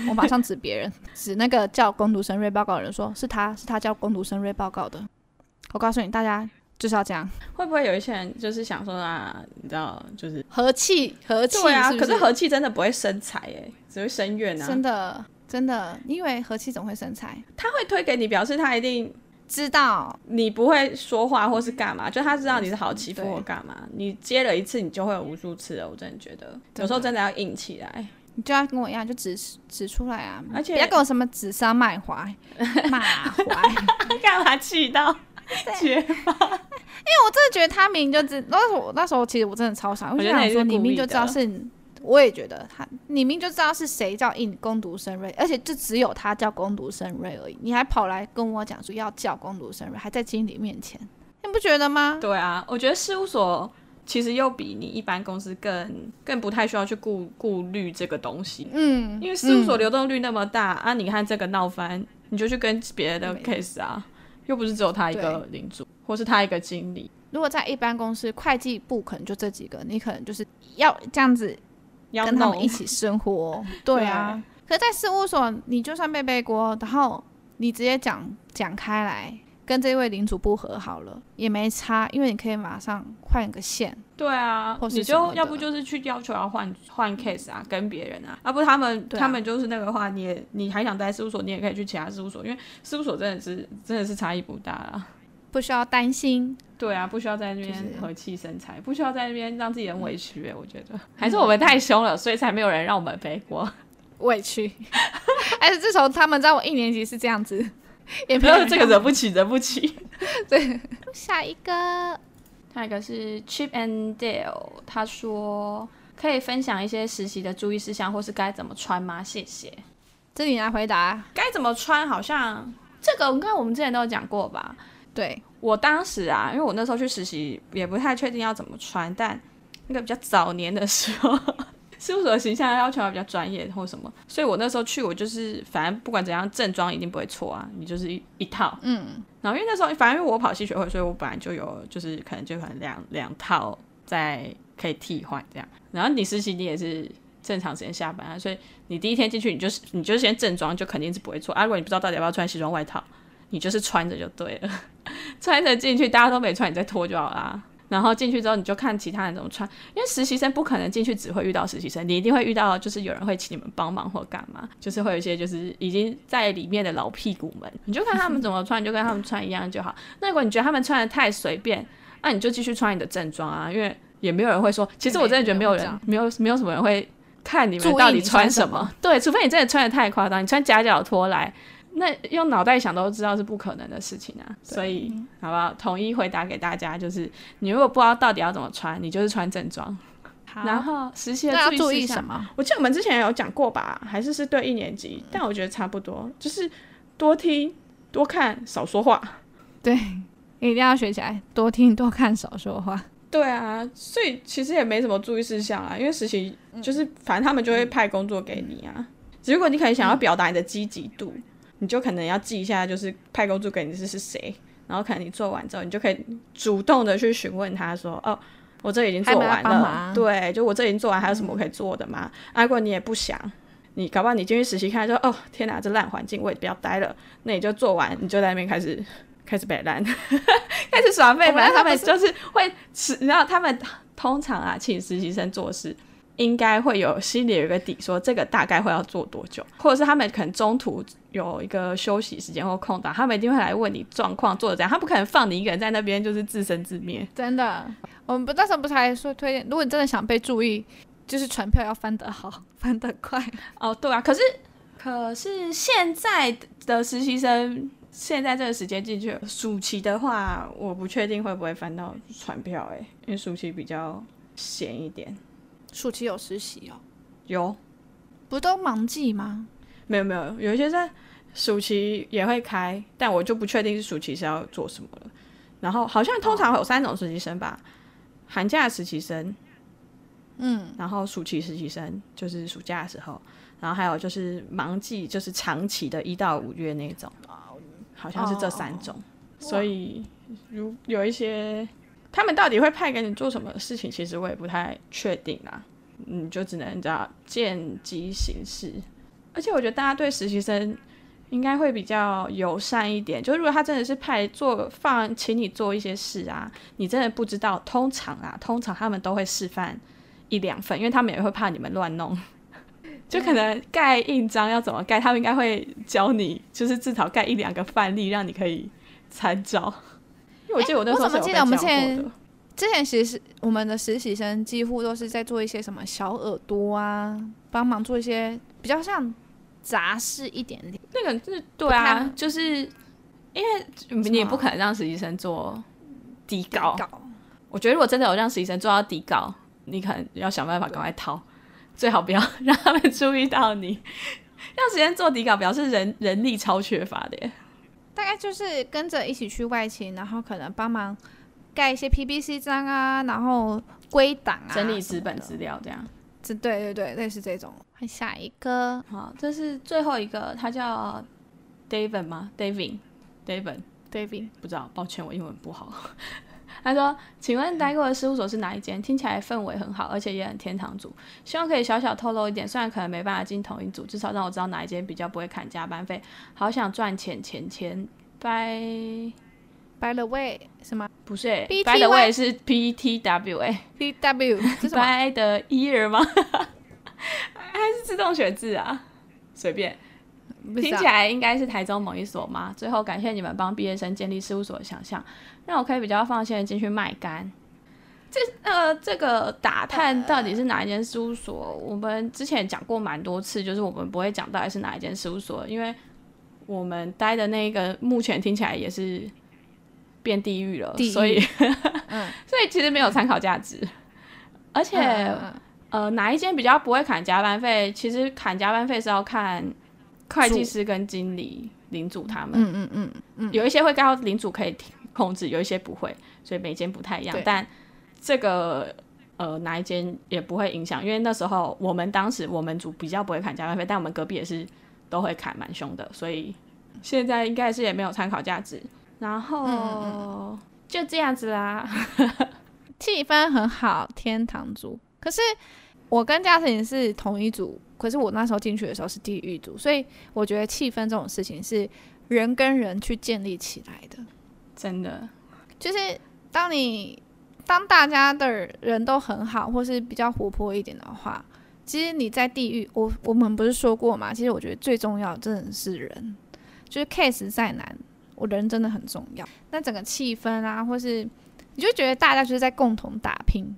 我马上指别人，指那个叫攻读生瑞报告的人说是他是他叫攻读生瑞报告的。我告诉你，大家就是要这样。会不会有一些人就是想说啊，你知道，就是和气和气对啊？是是可是和气真的不会生财哎，只会生怨啊，真的。真的，因为和气总会生财，他会推给你，表示他一定知道你不会说话或是干嘛，就他知道你是好欺负或干嘛。你接了一次，你就会有无数次了。我真的觉得，有时候真的要硬起来，你就要跟我一样，就指指出来啊，而且不要跟我什么指桑 骂槐，骂槐干嘛气到绝吧？因为我真的觉得他明明就知，那时候那时候其实我真的超想，我就想说你明明就知道是。我也觉得他，你明明就知道是谁叫应攻读生瑞，而且就只有他叫攻读生瑞而已，你还跑来跟我讲说要叫攻读生瑞，还在经理面前，你不觉得吗？对啊，我觉得事务所其实又比你一般公司更更不太需要去顾顾虑这个东西，嗯，因为事务所流动率那么大、嗯、啊，你看这个闹翻，你就去跟别的 case 啊，又不是只有他一个领主，或是他一个经理。如果在一般公司，会计部可能就这几个，你可能就是要这样子。跟他们一起生活，对啊。可是在事务所，你就算背背锅，然后你直接讲讲开来，跟这位领主不和好了，也没差，因为你可以马上换个线。对啊，或你就要不就是去要求要换换 case 啊，跟别人啊，要不他们、啊、他们就是那个话，你也你还想待事务所，你也可以去其他事务所，因为事务所真的是真的是差异不大啊，不需要担心。对啊，不需要在那边和气生财，就是，不需要在那边让自己很委屈，欸。我觉得 还是我们太凶了，所以才没有人让我们背锅委屈。还是自从他们在我一年级是这样子，也没有这个惹不起，惹不起。对，下一个，下一个是 Chip and Dale，他说可以分享一些实习的注意事项，或是该怎么穿吗？谢谢。这里来回答，该怎么穿？好像这个，应该我们之前都有讲过吧？对。我当时啊，因为我那时候去实习，也不太确定要怎么穿。但那个比较早年的时候，事务所的形象要求要比较专业或什么，所以我那时候去，我就是反正不管怎样，正装一定不会错啊。你就是一一套，嗯。然后因为那时候，反正因为我跑系学会，所以我本来就有，就是可能就可能两两套在可以替换这样。然后你实习，你也是正常时间下班啊，所以你第一天进去，你就是你就是先正装，就肯定是不会错啊。如果你不知道到底要不要穿西装外套，你就是穿着就对了。穿着进去，大家都没穿，你再脱就好啦。然后进去之后，你就看其他人怎么穿。因为实习生不可能进去只会遇到实习生，你一定会遇到，就是有人会请你们帮忙或干嘛，就是会有一些就是已经在里面的老屁股们，你就看他们怎么穿，你就跟他们穿一样就好。那如果你觉得他们穿的太随便，那你就继续穿你的正装啊，因为也没有人会说。其实我真的觉得没有人，没有没有什么人会看你们到底穿什么。什么对，除非你真的穿的太夸张，你穿夹脚拖来。那用脑袋想都知道是不可能的事情啊，所以好不好？统一回答给大家，就是你如果不知道到底要怎么穿，你就是穿正装。然后实习要注意什么？我记得我们之前有讲过吧？还是是对一年级？但我觉得差不多，就是多听、多看、少说话。对，一定要学起来，多听、多看、少说话。对啊，所以其实也没什么注意事项啊，因为实习就是反正他们就会派工作给你啊。如果你可以想要表达你的积极度。你就可能要记一下，就是派工作给你的是谁，然然后可能你做完之后，你就可以主动的去询问他说：“哦，我这已经做完了，对，就我这已经做完，还有什么可以做的吗？”啊，如果你也不想，你搞不好你进去实习看说：“哦，天哪，这烂环境，我也不要待了。”那你就做完，你就在那边开始开始摆烂，开始耍废。反正他们就是会吃，你知道他们通常啊，请实习生做事。应该会有心里有一个底，说这个大概会要做多久，或者是他们可能中途有一个休息时间或空档，他们一定会来问你状况做的怎样，他不可能放你一个人在那边就是自生自灭。真的，我们不那时候不是还说推荐，如果你真的想被注意，就是传票要翻得好，翻得快。哦，对啊，可是可是现在的实习生现在这个时间进去，暑期的话，我不确定会不会翻到船票，哎，因为暑期比较闲一点。暑期有实习哦，有，不都忙季吗？没有没有，有一些在暑期也会开，但我就不确定是暑期是要做什么了。然后好像通常会有三种实习生吧，哦、寒假实习生，嗯，然后暑期实习生就是暑假的时候，然后还有就是忙季，就是长期的一到五月那种，好像是这三种。哦、所以如有一些。他们到底会派给你做什么事情？其实我也不太确定啦。你，就只能叫见机行事。而且我觉得大家对实习生应该会比较友善一点。就如果他真的是派做放，请你做一些事啊，你真的不知道。通常啊，通常他们都会示范一两份，因为他们也会怕你们乱弄。就可能盖印章要怎么盖，他们应该会教你，就是至少盖一两个范例，让你可以参照。我记得我怎么记得我们之前之前其实我们的实习生几乎都是在做一些什么小耳朵啊，帮忙做一些比较像杂事一点点。那个是对啊，就是因为你也不可能让实习生做底稿。底稿我觉得如果真的有让实习生做到底稿，你可能要想办法赶快逃，最好不要 让他们注意到你。让实习生做底稿，表示人人力超缺乏的耶。大概就是跟着一起去外勤，然后可能帮忙盖一些 PPC 章啊，然后归档啊，整理纸本资料这样。这对对对，类似这种。看下一个，好，这是最后一个，他叫 David 吗？David，David，David，不知道，抱歉，我英文不好。他说：“请问待过的事务所是哪一间？听起来氛围很好，而且也很天堂组。希望可以小小透露一点，虽然可能没办法进同一组，至少让我知道哪一间比较不会砍加班费。好想赚钱钱钱。By By the way，什么？不是、欸、，By the way 是 P T W 哎，P W By the year 吗？还是自动选字啊？随便。”听起来应该是台中某一所吗？最后感谢你们帮毕业生建立事务所的想象，让我可以比较放心的进去卖干。这呃，这个打探到底是哪一间事务所？我们之前讲过蛮多次，就是我们不会讲到底是哪一间事务所，因为我们待的那个目前听起来也是变地狱了，所以，嗯、所以其实没有参考价值。而且，嗯、呃，哪一间比较不会砍加班费？其实砍加班费是要看。会计师跟经理领主他们，嗯嗯嗯嗯，有一些会告领主可以控制，有一些不会，所以每间不太一样。但这个呃哪一间也不会影响，因为那时候我们当时我们组比较不会砍加班费，但我们隔壁也是都会砍蛮凶的，所以现在应该是也没有参考价值。然后、嗯、就这样子啦，气氛很好，天堂组。可是我跟嘉诚是同一组。可是我那时候进去的时候是地狱组，所以我觉得气氛这种事情是人跟人去建立起来的，真的。就是当你当大家的人都很好，或是比较活泼一点的话，其实你在地狱，我我们不是说过吗？其实我觉得最重要的真的是人，就是 case 再难，我人真的很重要。那整个气氛啊，或是你就觉得大家就是在共同打拼。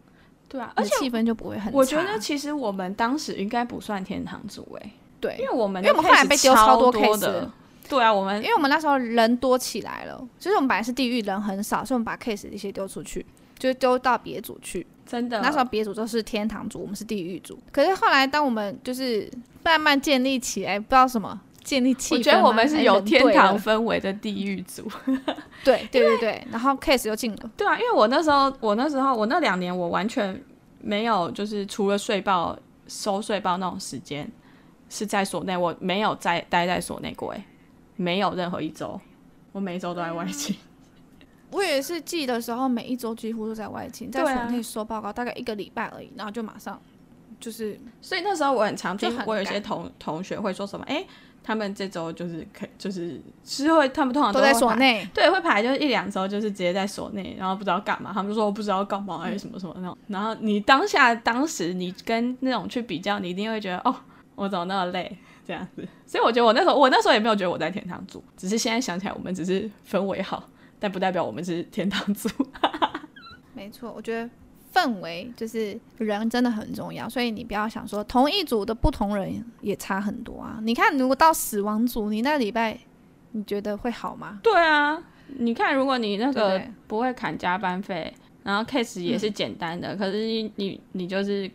对啊，而且气氛就不会很。我觉得其实我们当时应该不算天堂组诶，对，因为我们因为我们后来被丢超多 case，对啊，我们因为我们那时候人多起来了，就是我们本来是地狱人很少，所以我们把 case 一些丢出去，就丢到别组去。真的，那时候别组都是天堂组，我们是地狱组。可是后来当我们就是慢慢建立起来，不知道什么建立气氛，我觉得我们是有天堂氛围的地狱组。对对对对，然后 case 又进了。对啊，因为我那时候，我那时候，我那两年，我完全。没有，就是除了税报收税报那种时间是在所内，我没有在待在所内过，哎，没有任何一周，我每一周都在外勤。我也是记的时候，每一周几乎都在外勤，在所内收报告，大概一个礼拜而已，然后就马上就是。所以那时候我很常听，我有些同同学会说什么，哎、欸，他们这周就是可就是是会，他们通常都，都在所内，对，会排就是一两周，就是直接在所内，然后不知道干嘛，他们就说我不知道干嘛，还是什么什么那种。然后你当下当时你跟那种去比较，你一定会觉得哦，我怎么那么累这样子。所以我觉得我那时候我那时候也没有觉得我在天堂组，只是现在想起来，我们只是氛围好。但不代表我们是天堂组。没错，我觉得氛围就是人真的很重要，所以你不要想说同一组的不同人也差很多啊。你看，如果到死亡组，你那礼拜你觉得会好吗？对啊，你看，如果你那个不会砍加班费，然后 case 也是简单的，嗯、可是你你你就是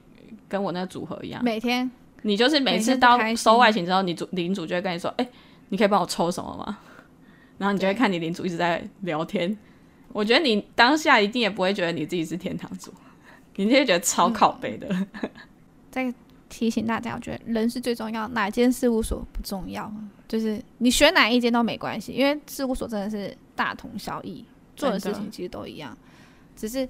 跟我那个组合一样，每天你就是每次到收外勤之后，你组领主就会跟你说，哎、欸，你可以帮我抽什么吗？然后你就会看你领主一直在聊天，我觉得你当下一定也不会觉得你自己是天堂组，你就会觉得超靠背的。嗯、再提醒大家，我觉得人是最重要，哪间事务所不重要？就是你选哪一间都没关系，因为事务所真的是大同小异，做的事情其实都一样，只是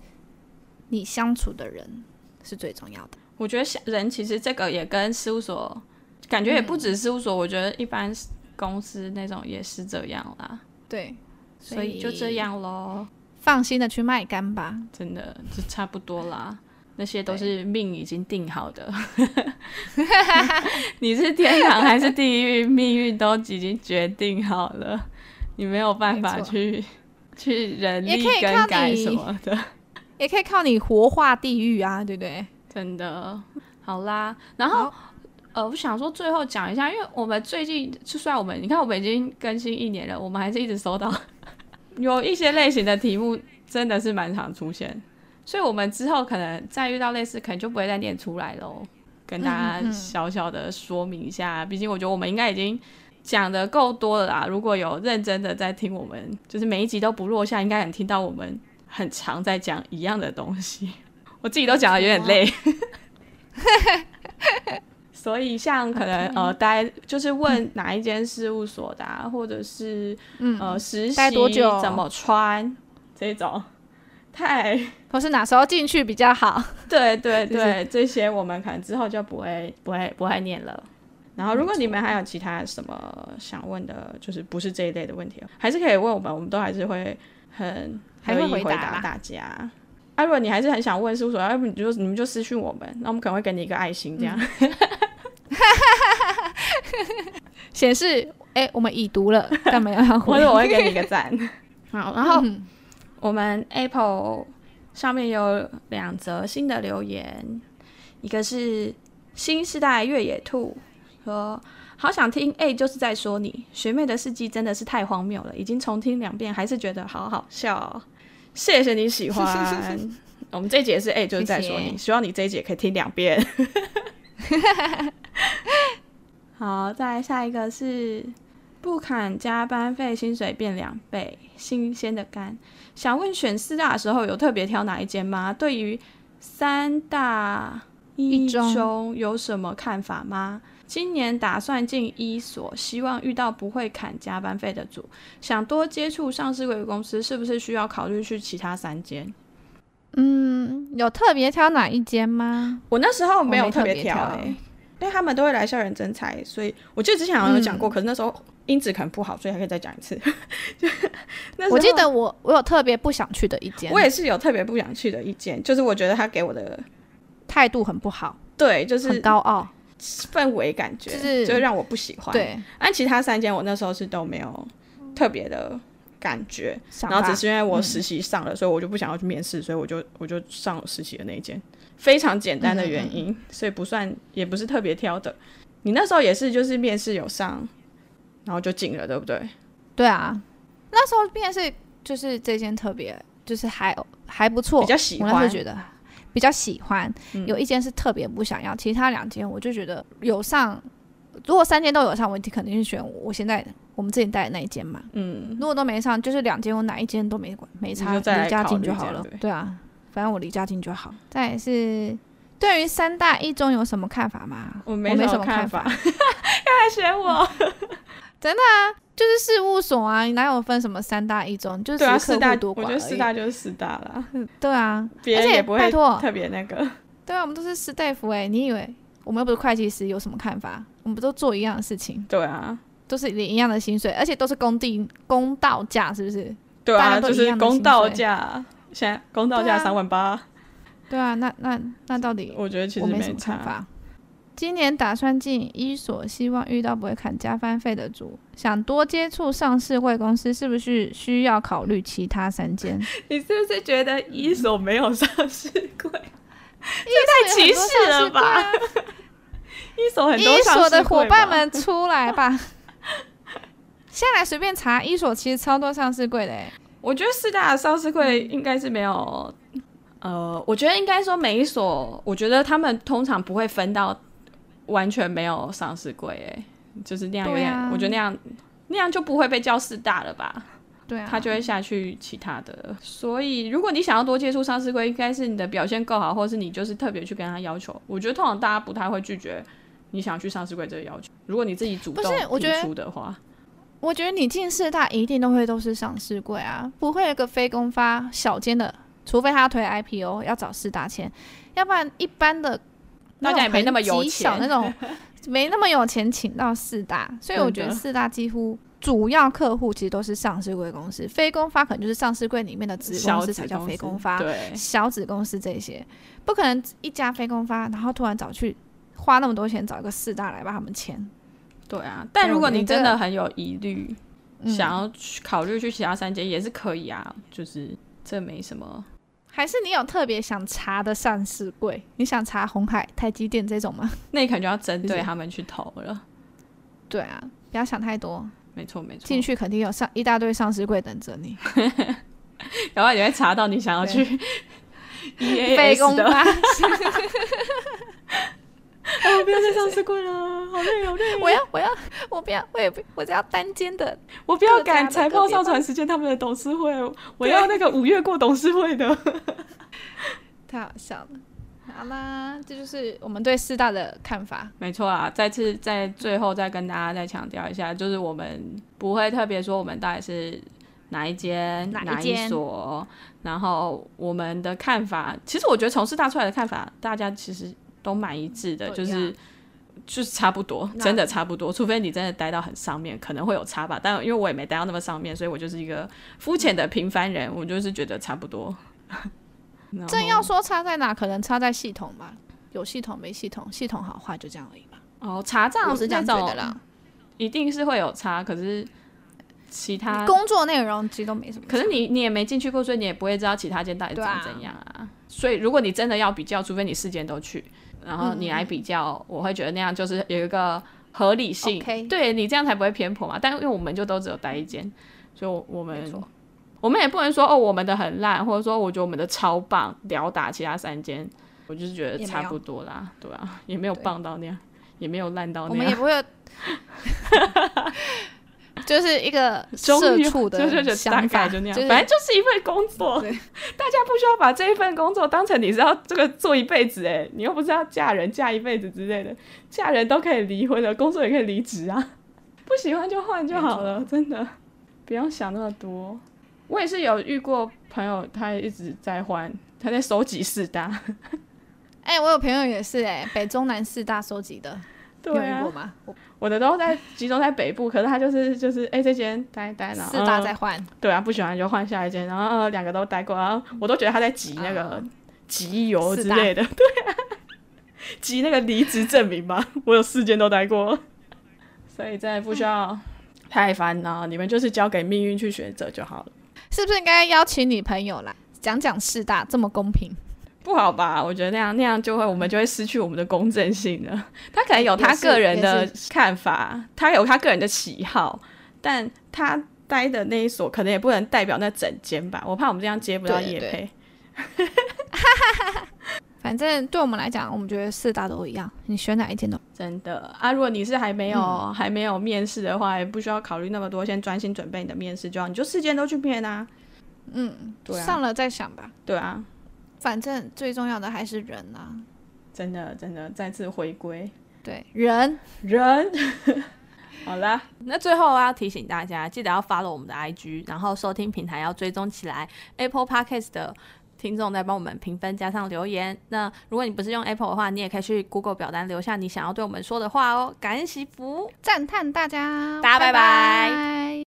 你相处的人是最重要的。我觉得人其实这个也跟事务所感觉也不止事务所，嗯、我觉得一般。公司那种也是这样啦，对，所以就这样喽。放心的去卖干吧，真的就差不多啦。那些都是命已经定好的，你是天堂还是地狱，命运都已经决定好了，你没有办法去去人力更改什么的，也可以靠你活化地狱啊，对不对？真的，好啦，然后。呃，我想说最后讲一下，因为我们最近就算我们，你看我们已经更新一年了，我们还是一直收到有一些类型的题目，真的是蛮常出现，所以我们之后可能再遇到类似，可能就不会再念出来喽，跟大家小小的说明一下。毕竟我觉得我们应该已经讲得够多了啦，如果有认真的在听我们，就是每一集都不落下，应该能听到我们很常在讲一样的东西。我自己都讲得有点累。所以，像可能呃，待就是问哪一间事务所的，或者是呃，实习怎么穿这种，太 或是哪时候进去比较好？对对对，就是、这些我们可能之后就不会不会不会念了。然后，如果你们还有其他什么想问的，就是不是这一类的问题，还是可以问我们，我们都还是会很乐意回答大家。啊，如果你还是很想问事务所，要不你就你们就私讯我们，那我们可能会给你一个爱心这样。嗯 显示哎、欸，我们已读了，但没有要回，或者我会给你一个赞。好，然后我们 Apple 上面有两则新的留言，一个是新世代越野兔说：“好想听，哎、欸，就是在说你学妹的事迹真的是太荒谬了，已经重听两遍，还是觉得好好笑、哦。谢谢你喜欢，我们这一节是哎、欸，就是在说你，希望你这一节可以听两遍。”好，再来下一个是不砍加班费，薪水变两倍，新鲜的肝。想问选四大的时候有特别挑哪一间吗？对于三大一中有什么看法吗？今年打算进一所，希望遇到不会砍加班费的组。想多接触上市贵公司，是不是需要考虑去其他三间？嗯，有特别挑哪一间吗？我那时候没有特别挑、为他们都会来校园征才，所以我记得之前好像有讲过，嗯、可是那时候音质可能不好，所以还可以再讲一次。就那我记得我我有特别不想去的一间，我也是有特别不想去的一间，就是我觉得他给我的态度很不好，对，就是很高傲，氛围感觉就是就让我不喜欢。对，但其他三间我那时候是都没有特别的感觉，然后只是因为我实习上了，嗯、所以我就不想要去面试，所以我就我就上了实习的那一间。非常简单的原因，所以不算，也不是特别挑的。你那时候也是，就是面试有上，然后就进了，对不对？对啊，那时候面试就是这间特别，就是还还不错，比较喜欢，我那时候觉得比较喜欢。嗯、有一间是特别不想要，其他两间我就觉得有上。如果三间都有上，我肯定是选我现在我们自己带的那一间嘛。嗯，如果都没上，就是两间我哪一间都没管，没差，离家近就好了。对啊。反正我离家近就好。再来是对于三大一中有什么看法吗？我没什么看法。看 来选我。真的啊，就是事务所啊，你哪有分什么三大一中？就是四大多寡。我觉得四大就是四大了。对啊，别人也不会特别那个。对啊，我们都是师大夫哎，你以为我们又不是会计师，有什么看法？我们不都做一样的事情？对啊，都是领一样的薪水，而且都是工地公道价，是不是？对啊，就是公道价。现在公道价三万八。对啊，那那那到底？我觉得其实没什么看法。今年打算进一所，希望遇到不会砍加班费的组。想多接触上市柜公司，是不是需要考虑其他三间？你是不是觉得一所没有上市柜？这太歧视了吧！一所很多，一所的伙伴们出来吧！现在来随便查，一所其实超多上市柜的。我觉得四大的上市柜应该是没有。呃，我觉得应该说每一所，我觉得他们通常不会分到。完全没有上市柜哎，就是那样有点，啊、我觉得那样那样就不会被叫四大了吧？对啊，他就会下去其他的。所以如果你想要多接触上市柜，应该是你的表现够好，或是你就是特别去跟他要求。我觉得通常大家不太会拒绝你想去上市柜这个要求。如果你自己主动提出的话，我觉得你进四大一定都会都是上市柜啊，不会有个非公发小间的，除非他推 IPO 要找四大签，要不然一般的。大家也没那么有钱，那种 没那么有钱请到四大，所以我觉得四大几乎主要客户其实都是上市柜公司，非公发可能就是上市柜里面的子公司才叫非公发，对，小子公司这些不可能一家非公发，然后突然找去花那么多钱找一个四大来帮他们签，对啊。但如果你真的很有疑虑，想要去考虑去其他三间也是可以啊，就是这没什么。还是你有特别想查的上市柜？你想查红海、台积电这种吗？那你可能就要针对他们去投了。对啊，不要想太多。没错没错，进去肯定有上一大堆上市柜等着你。然后你会查到你想要去非公发。我不要再上市柜了，好累好累。我要我要我不要我也不我只要单间的。我不要赶财报上传时间，他们的董事会，我要那个五月过董事会的。太好笑了。好啦，这就是我们对四大的看法。没错啊，再次在最后再跟大家再强调一下，就是我们不会特别说我们到底是哪一间哪一所，然后我们的看法，其实我觉得从四大出来的看法，大家其实。都蛮一致的，就是就是差不多，真的差不多。除非你真的待到很上面，可能会有差吧。但因为我也没待到那么上面，所以我就是一个肤浅的平凡人，我就是觉得差不多。正要说差在哪，可能差在系统吧。有系统没系统，系统好坏就这样而已吧。哦，查账是这样觉得啦，一定是会有差。可是其他工作内容其实都没什么。可是你你也没进去过，所以你也不会知道其他间到底长怎样啊。啊所以如果你真的要比较，除非你四间都去。然后你来比较，嗯、我会觉得那样就是有一个合理性.对你这样才不会偏颇嘛。但因为我们就都只有待一间，所以我们我们也不能说哦，我们的很烂，或者说我觉得我们的超棒，吊打其他三间。我就是觉得差不多啦，对啊，也没有棒到那样，也没有烂到那样。我们也不会。就是一个 社畜的想法，就那样，反正就是一份工作。大家不需要把这一份工作当成你是要这个做一辈子哎，你又不是要嫁人嫁一辈子之类的，嫁人都可以离婚了，工作也可以离职啊，不喜欢就换就好了，真的不用想那么多。我也是有遇过朋友，他一直在换，他在收集四大。哎、欸，我有朋友也是哎，北中南四大收集的，对啊。我的都在集中在北部，可是他就是就是哎、欸，这间待待，然后四大再换，对啊，不喜欢就换下一间，然后两个都待过，然后我都觉得他在挤那个集邮之类的，对啊，集那个离职证明吧。我有四间都待过，所以真的不需要太烦恼，你们就是交给命运去选择就好了。是不是应该邀请女朋友来讲讲四大这么公平？不好吧？我觉得那样那样就会，我们就会失去我们的公正性了。他可能有他个人的看法，他有他个人的喜好，但他待的那一所可能也不能代表那整间吧。我怕我们这样接不到业配。反正对我们来讲，我们觉得四大都一样，你选哪一间都真的啊。如果你是还没有、嗯、还没有面试的话，也不需要考虑那么多，先专心准备你的面试就好。你就四间都去面啊。嗯，对啊，上了再想吧。对啊。反正最重要的还是人呐、啊，真的真的再次回归，对人人，好啦，那最后要提醒大家，记得要 follow 我们的 IG，然后收听平台要追踪起来。Apple Podcast 的听众在帮我们评分加上留言。那如果你不是用 Apple 的话，你也可以去 Google 表单留下你想要对我们说的话哦。感恩祈福，赞叹大家，大家拜拜。拜拜。